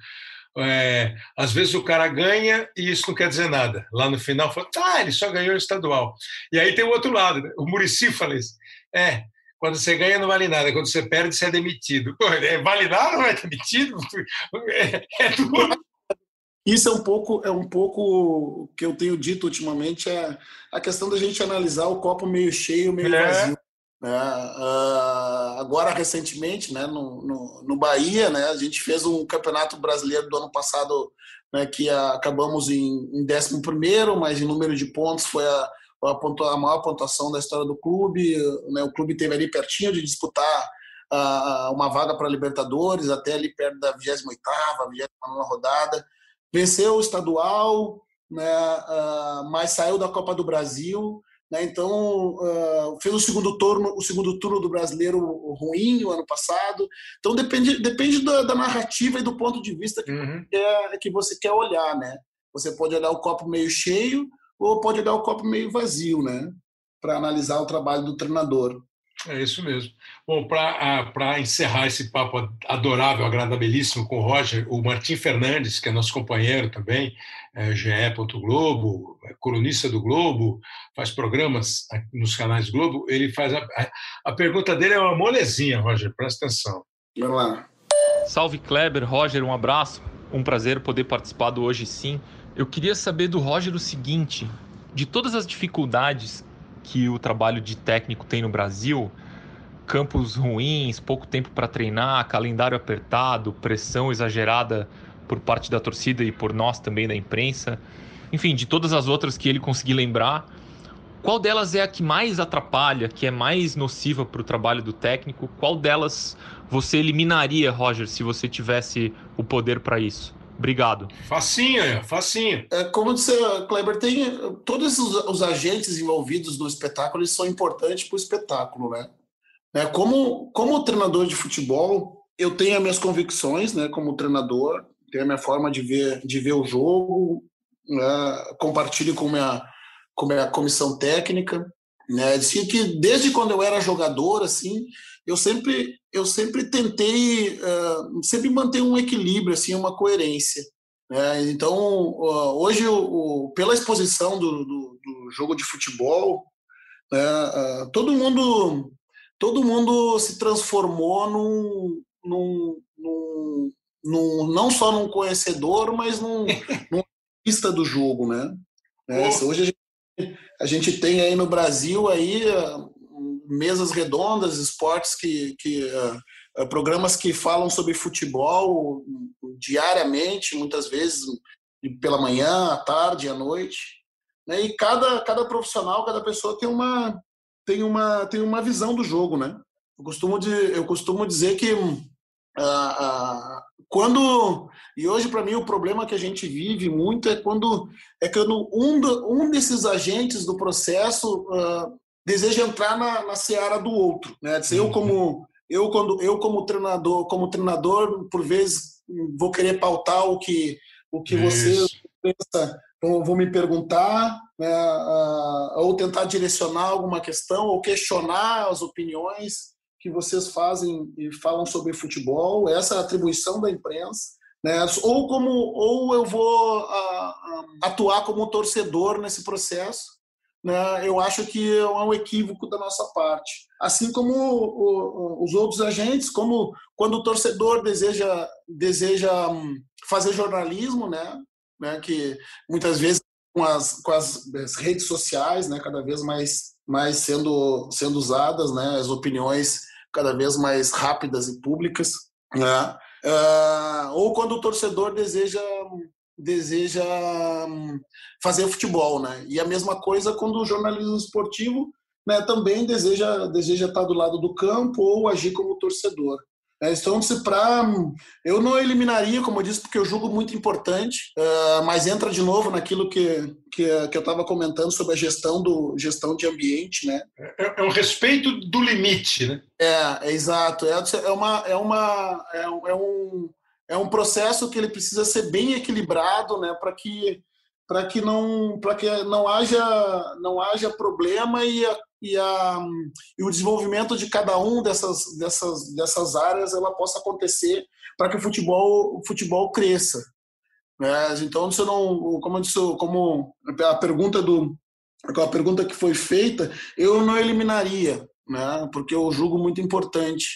É, às vezes o cara ganha e isso não quer dizer nada. Lá no final, fala, ah, ele só ganhou o estadual. E aí tem o outro lado. Né? O Murici fala isso. É, quando você ganha não vale nada, quando você perde você é demitido. Pô, é, vale nada, não é demitido? É, é duro. Isso é um pouco é um pouco que eu tenho dito ultimamente é a questão da gente analisar o copo meio cheio, meio é. vazio. É, uh, agora recentemente, né, no, no, no, Bahia, né, a gente fez um campeonato brasileiro do ano passado, né, que a, acabamos em, em 11 primeiro, mas em número de pontos foi a, a, a maior pontuação da história do clube. Né, o clube teve ali pertinho de disputar uh, uma vaga para Libertadores, até ali perto da 28ª, 29 rodada venceu o estadual, né, uh, mas saiu da Copa do Brasil. Né, então uh, fez o segundo turno, o segundo turno do brasileiro ruim o ano passado. Então depende, depende da, da narrativa e do ponto de vista que, uhum. você quer, que você quer olhar, né? Você pode olhar o copo meio cheio ou pode olhar o copo meio vazio, né? Para analisar o trabalho do treinador. É isso mesmo. Bom, para encerrar esse papo adorável, agradabilíssimo com o Roger, o Martim Fernandes, que é nosso companheiro também, é, GE. Globo, é colunista do Globo, faz programas nos canais Globo, ele faz a, a, a pergunta dele é uma molezinha, Roger, presta atenção. Vamos lá. Salve Kleber, Roger, um abraço. Um prazer poder participar do Hoje Sim. Eu queria saber do Roger o seguinte: de todas as dificuldades que o trabalho de técnico tem no Brasil, campos ruins, pouco tempo para treinar, calendário apertado, pressão exagerada por parte da torcida e por nós também da imprensa. Enfim, de todas as outras que ele conseguir lembrar, qual delas é a que mais atrapalha, que é mais nociva para o trabalho do técnico? Qual delas você eliminaria, Roger, se você tivesse o poder para isso? Obrigado. Facinho, é, facinho. É, como disse Kleber, tem todos os, os, agentes envolvidos no espetáculo eles são importantes para o espetáculo, né? É, como, como treinador de futebol, eu tenho as minhas convicções, né? Como treinador, tenho a minha forma de ver, de ver o jogo, né, compartilho com minha, com minha comissão técnica, né? Dizia que desde quando eu era jogador, assim, eu sempre eu sempre tentei uh, sempre manter um equilíbrio assim uma coerência né? então uh, hoje o, pela exposição do, do, do, jogo de futebol né, uh, todo mundo todo mundo se transformou num, num, num, num não só num conhecedor mas num, num artista do jogo né é, hoje a gente, a gente tem aí no Brasil aí mesas redondas, esportes que, que uh, programas que falam sobre futebol diariamente, muitas vezes pela manhã, à tarde, à noite, né? E cada cada profissional, cada pessoa tem uma tem uma tem uma visão do jogo, né? Eu costumo de, eu costumo dizer que uh, quando e hoje para mim o problema que a gente vive muito é quando é quando um, um desses agentes do processo uh, deseja entrar na, na seara do outro, né? Eu como eu quando eu como treinador, como treinador, por vezes vou querer pautar o que o que você pensa, vou, vou me perguntar, né, uh, ou tentar direcionar alguma questão ou questionar as opiniões que vocês fazem e falam sobre futebol, essa é a atribuição da imprensa. Né? Ou como ou eu vou uh, uh, atuar como torcedor nesse processo né, eu acho que é um equívoco da nossa parte. Assim como o, o, os outros agentes, como quando o torcedor deseja, deseja hum, fazer jornalismo, né, né, que muitas vezes com as, com as, as redes sociais, né, cada vez mais, mais sendo, sendo usadas, né, as opiniões cada vez mais rápidas e públicas, né, uh, ou quando o torcedor deseja deseja hum, fazer futebol, né? E a mesma coisa quando o jornalismo esportivo né, também deseja deseja estar do lado do campo ou agir como torcedor. É, então, para eu não eliminaria, como eu disse, porque eu julgo muito importante, uh, mas entra de novo naquilo que, que, que eu estava comentando sobre a gestão do gestão de ambiente, né? É, é o respeito do limite, né? É, é exato. É, é uma é uma é, é um é um processo que ele precisa ser bem equilibrado, né, para que para que não para que não haja não haja problema e a, e, a, e o desenvolvimento de cada um dessas dessas dessas áreas ela possa acontecer para que o futebol o futebol cresça né? então você não como disse, como a pergunta do aquela pergunta que foi feita eu não eliminaria né porque eu julgo muito importante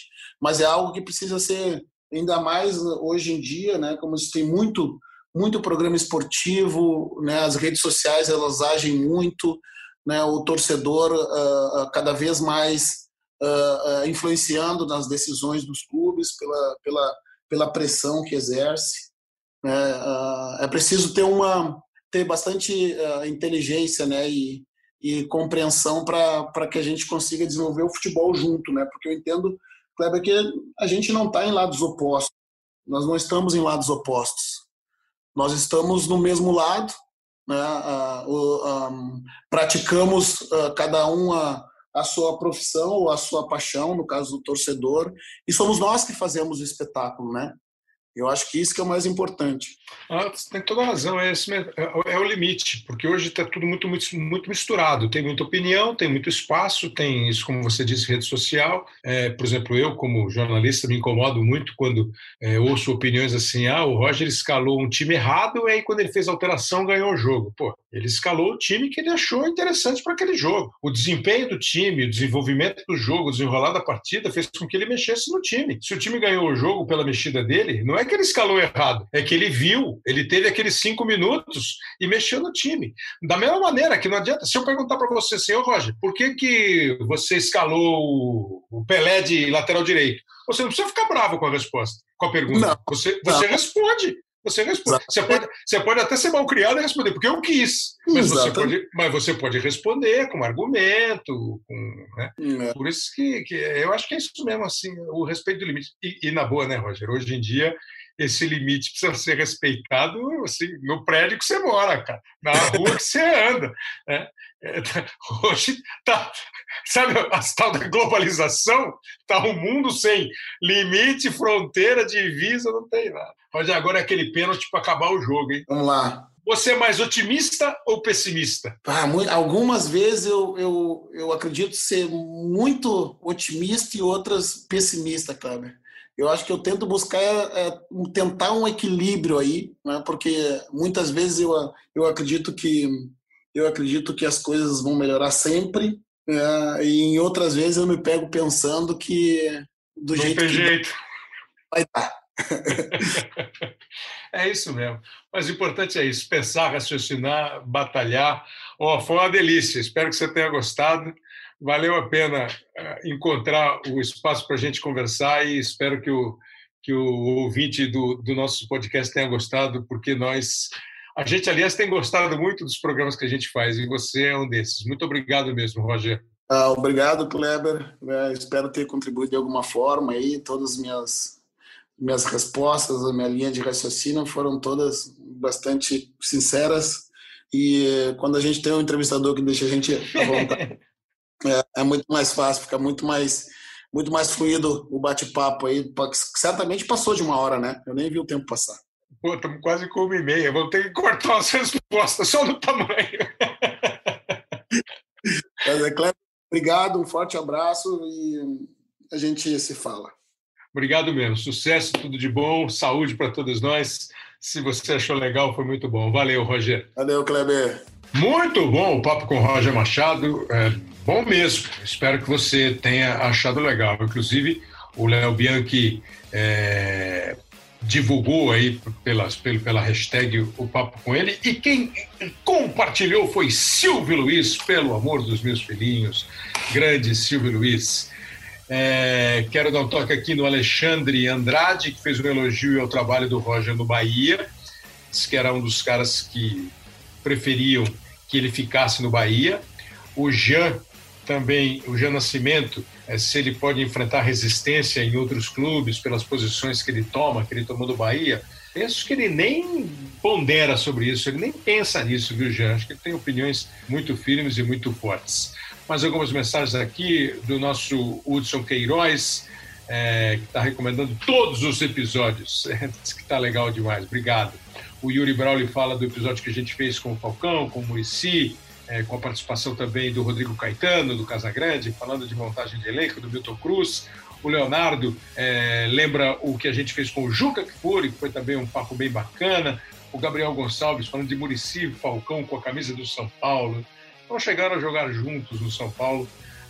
mas é algo que precisa ser ainda mais hoje em dia né como tem muito muito programa esportivo, né? As redes sociais elas agem muito, né? O torcedor uh, cada vez mais uh, uh, influenciando nas decisões dos clubes pela pela pela pressão que exerce. Né? é preciso ter uma ter bastante inteligência, né? E, e compreensão para que a gente consiga desenvolver o futebol junto, né? Porque eu entendo, Kleber, que a gente não está em lados opostos. Nós não estamos em lados opostos nós estamos no mesmo lado, né? praticamos cada um a sua profissão ou a sua paixão, no caso do torcedor, e somos nós que fazemos o espetáculo, né? Eu acho que isso que é o mais importante. Ah, tem toda razão, é, esse, é, é o limite, porque hoje está tudo muito, muito, muito misturado. Tem muita opinião, tem muito espaço, tem isso, como você disse, rede social. É, por exemplo, eu, como jornalista, me incomodo muito quando é, ouço opiniões assim: ah, o Roger escalou um time errado, e aí quando ele fez a alteração ganhou o jogo. Pô, ele escalou o time que ele achou interessante para aquele jogo. O desempenho do time, o desenvolvimento do jogo, o desenrolar da partida fez com que ele mexesse no time. Se o time ganhou o jogo pela mexida dele, não é que ele escalou errado, é que ele viu, ele teve aqueles cinco minutos e mexeu no time. Da mesma maneira que não adianta, se eu perguntar para você, senhor Roger, por que, que você escalou o Pelé de lateral direito? Você não precisa ficar bravo com a resposta, com a pergunta. Não, você, você não. responde. Você responde. Você pode, você pode até ser mal criado e responder, porque eu quis. Mas você, pode, mas você pode responder com argumento. Com, né? é. Por isso que, que eu acho que é isso mesmo, assim, o respeito do limite. E, e, na boa, né, Roger? Hoje em dia, esse limite precisa ser respeitado assim, no prédio que você mora, cara, na rua que você anda. Né? Hoje tá, sabe, a tal da globalização, tá um mundo sem limite, fronteira, divisa, não tem nada. Mas agora é aquele pênalti para acabar o jogo, hein? Vamos lá. Você é mais otimista ou pessimista? Ah, algumas vezes eu, eu, eu acredito ser muito otimista e outras pessimista, Kleber. Eu acho que eu tento buscar é, tentar um equilíbrio aí, né? porque muitas vezes eu, eu acredito que eu acredito que as coisas vão melhorar sempre é, e em outras vezes eu me pego pensando que do Não jeito tem que jeito. vai dar. é isso mesmo. Mas o importante é isso: pensar, raciocinar, batalhar. Oh, foi uma delícia. Espero que você tenha gostado valeu a pena eh, encontrar o espaço para a gente conversar e espero que o, que o ouvinte do, do nosso podcast tenha gostado, porque nós. A gente, aliás, tem gostado muito dos programas que a gente faz e você é um desses. Muito obrigado mesmo, Roger. Ah, obrigado, Kleber. É, espero ter contribuído de alguma forma aí. Todas as minhas, minhas respostas, a minha linha de raciocínio foram todas bastante sinceras. E quando a gente tem um entrevistador que deixa a gente à vontade. é, é muito mais fácil, fica muito mais muito mais fluido o bate-papo aí. Certamente passou de uma hora, né? Eu nem vi o tempo passar. Pô, estamos quase com uma e meia. Vou ter que cortar as respostas só no tamanho. Mas é claro. Obrigado, um forte abraço e a gente se fala. Obrigado mesmo. Sucesso, tudo de bom, saúde para todos nós. Se você achou legal, foi muito bom. Valeu, Roger. Valeu, Kleber. Muito bom o papo com o Roger Machado. É Bom mesmo. Espero que você tenha achado legal. Inclusive, o Léo Bianchi é, divulgou aí pelas, pela hashtag o papo com ele. E quem compartilhou foi Silvio Luiz, pelo amor dos meus filhinhos. Grande Silvio Luiz. É, quero dar um toque aqui no Alexandre Andrade, que fez um elogio ao trabalho do Roger no Bahia. disse que era um dos caras que preferiam que ele ficasse no Bahia. O Jean também, o Jean Nascimento, se ele pode enfrentar resistência em outros clubes pelas posições que ele toma, que ele tomou do Bahia, penso que ele nem pondera sobre isso, ele nem pensa nisso, viu, Jean? Acho que ele tem opiniões muito firmes e muito fortes. Mais algumas mensagens aqui do nosso Hudson Queiroz, é, que está recomendando todos os episódios. É, diz que está legal demais, obrigado. O Yuri Brauli fala do episódio que a gente fez com o Falcão, com o Murici, é, com a participação também do Rodrigo Caetano, do Casagrande, falando de montagem de elenco, do Milton Cruz. O Leonardo é, lembra o que a gente fez com o Juca Kfouri, que foi também um papo bem bacana. O Gabriel Gonçalves falando de Murici Falcão com a camisa do São Paulo. Não chegaram a jogar juntos no São Paulo,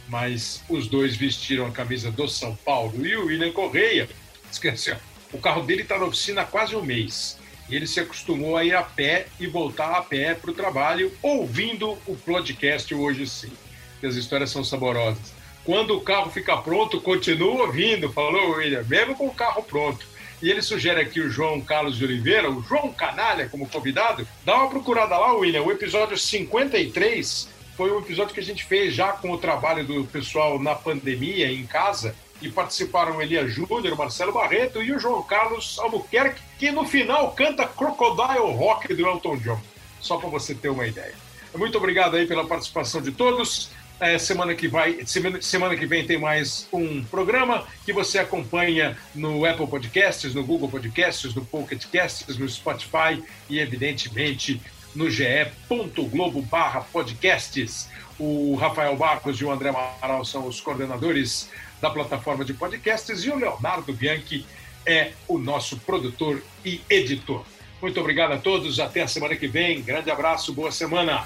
mas os dois vestiram a camisa do São Paulo. E o William Correia, esqueceu, o carro dele está na oficina há quase um mês. E ele se acostumou a ir a pé e voltar a pé para o trabalho, ouvindo o podcast hoje sim. Que as histórias são saborosas. Quando o carro fica pronto, continua ouvindo, falou William, mesmo com o carro pronto. E ele sugere aqui o João Carlos de Oliveira, o João Canalha, como convidado. Dá uma procurada lá, William. O episódio 53 foi um episódio que a gente fez já com o trabalho do pessoal na pandemia, em casa. E participaram Elia Júnior, Marcelo Barreto e o João Carlos Albuquerque, que no final canta Crocodile Rock do Elton John. Só para você ter uma ideia. Muito obrigado aí pela participação de todos. É, semana que vai, semana que vem tem mais um programa que você acompanha no Apple Podcasts, no Google Podcasts, no Pocket Casts, no Spotify e evidentemente no ge.globo/podcasts. O Rafael Barcos e o André Amaral são os coordenadores da plataforma de podcasts e o Leonardo Bianchi é o nosso produtor e editor. Muito obrigado a todos, até a semana que vem. Grande abraço, boa semana.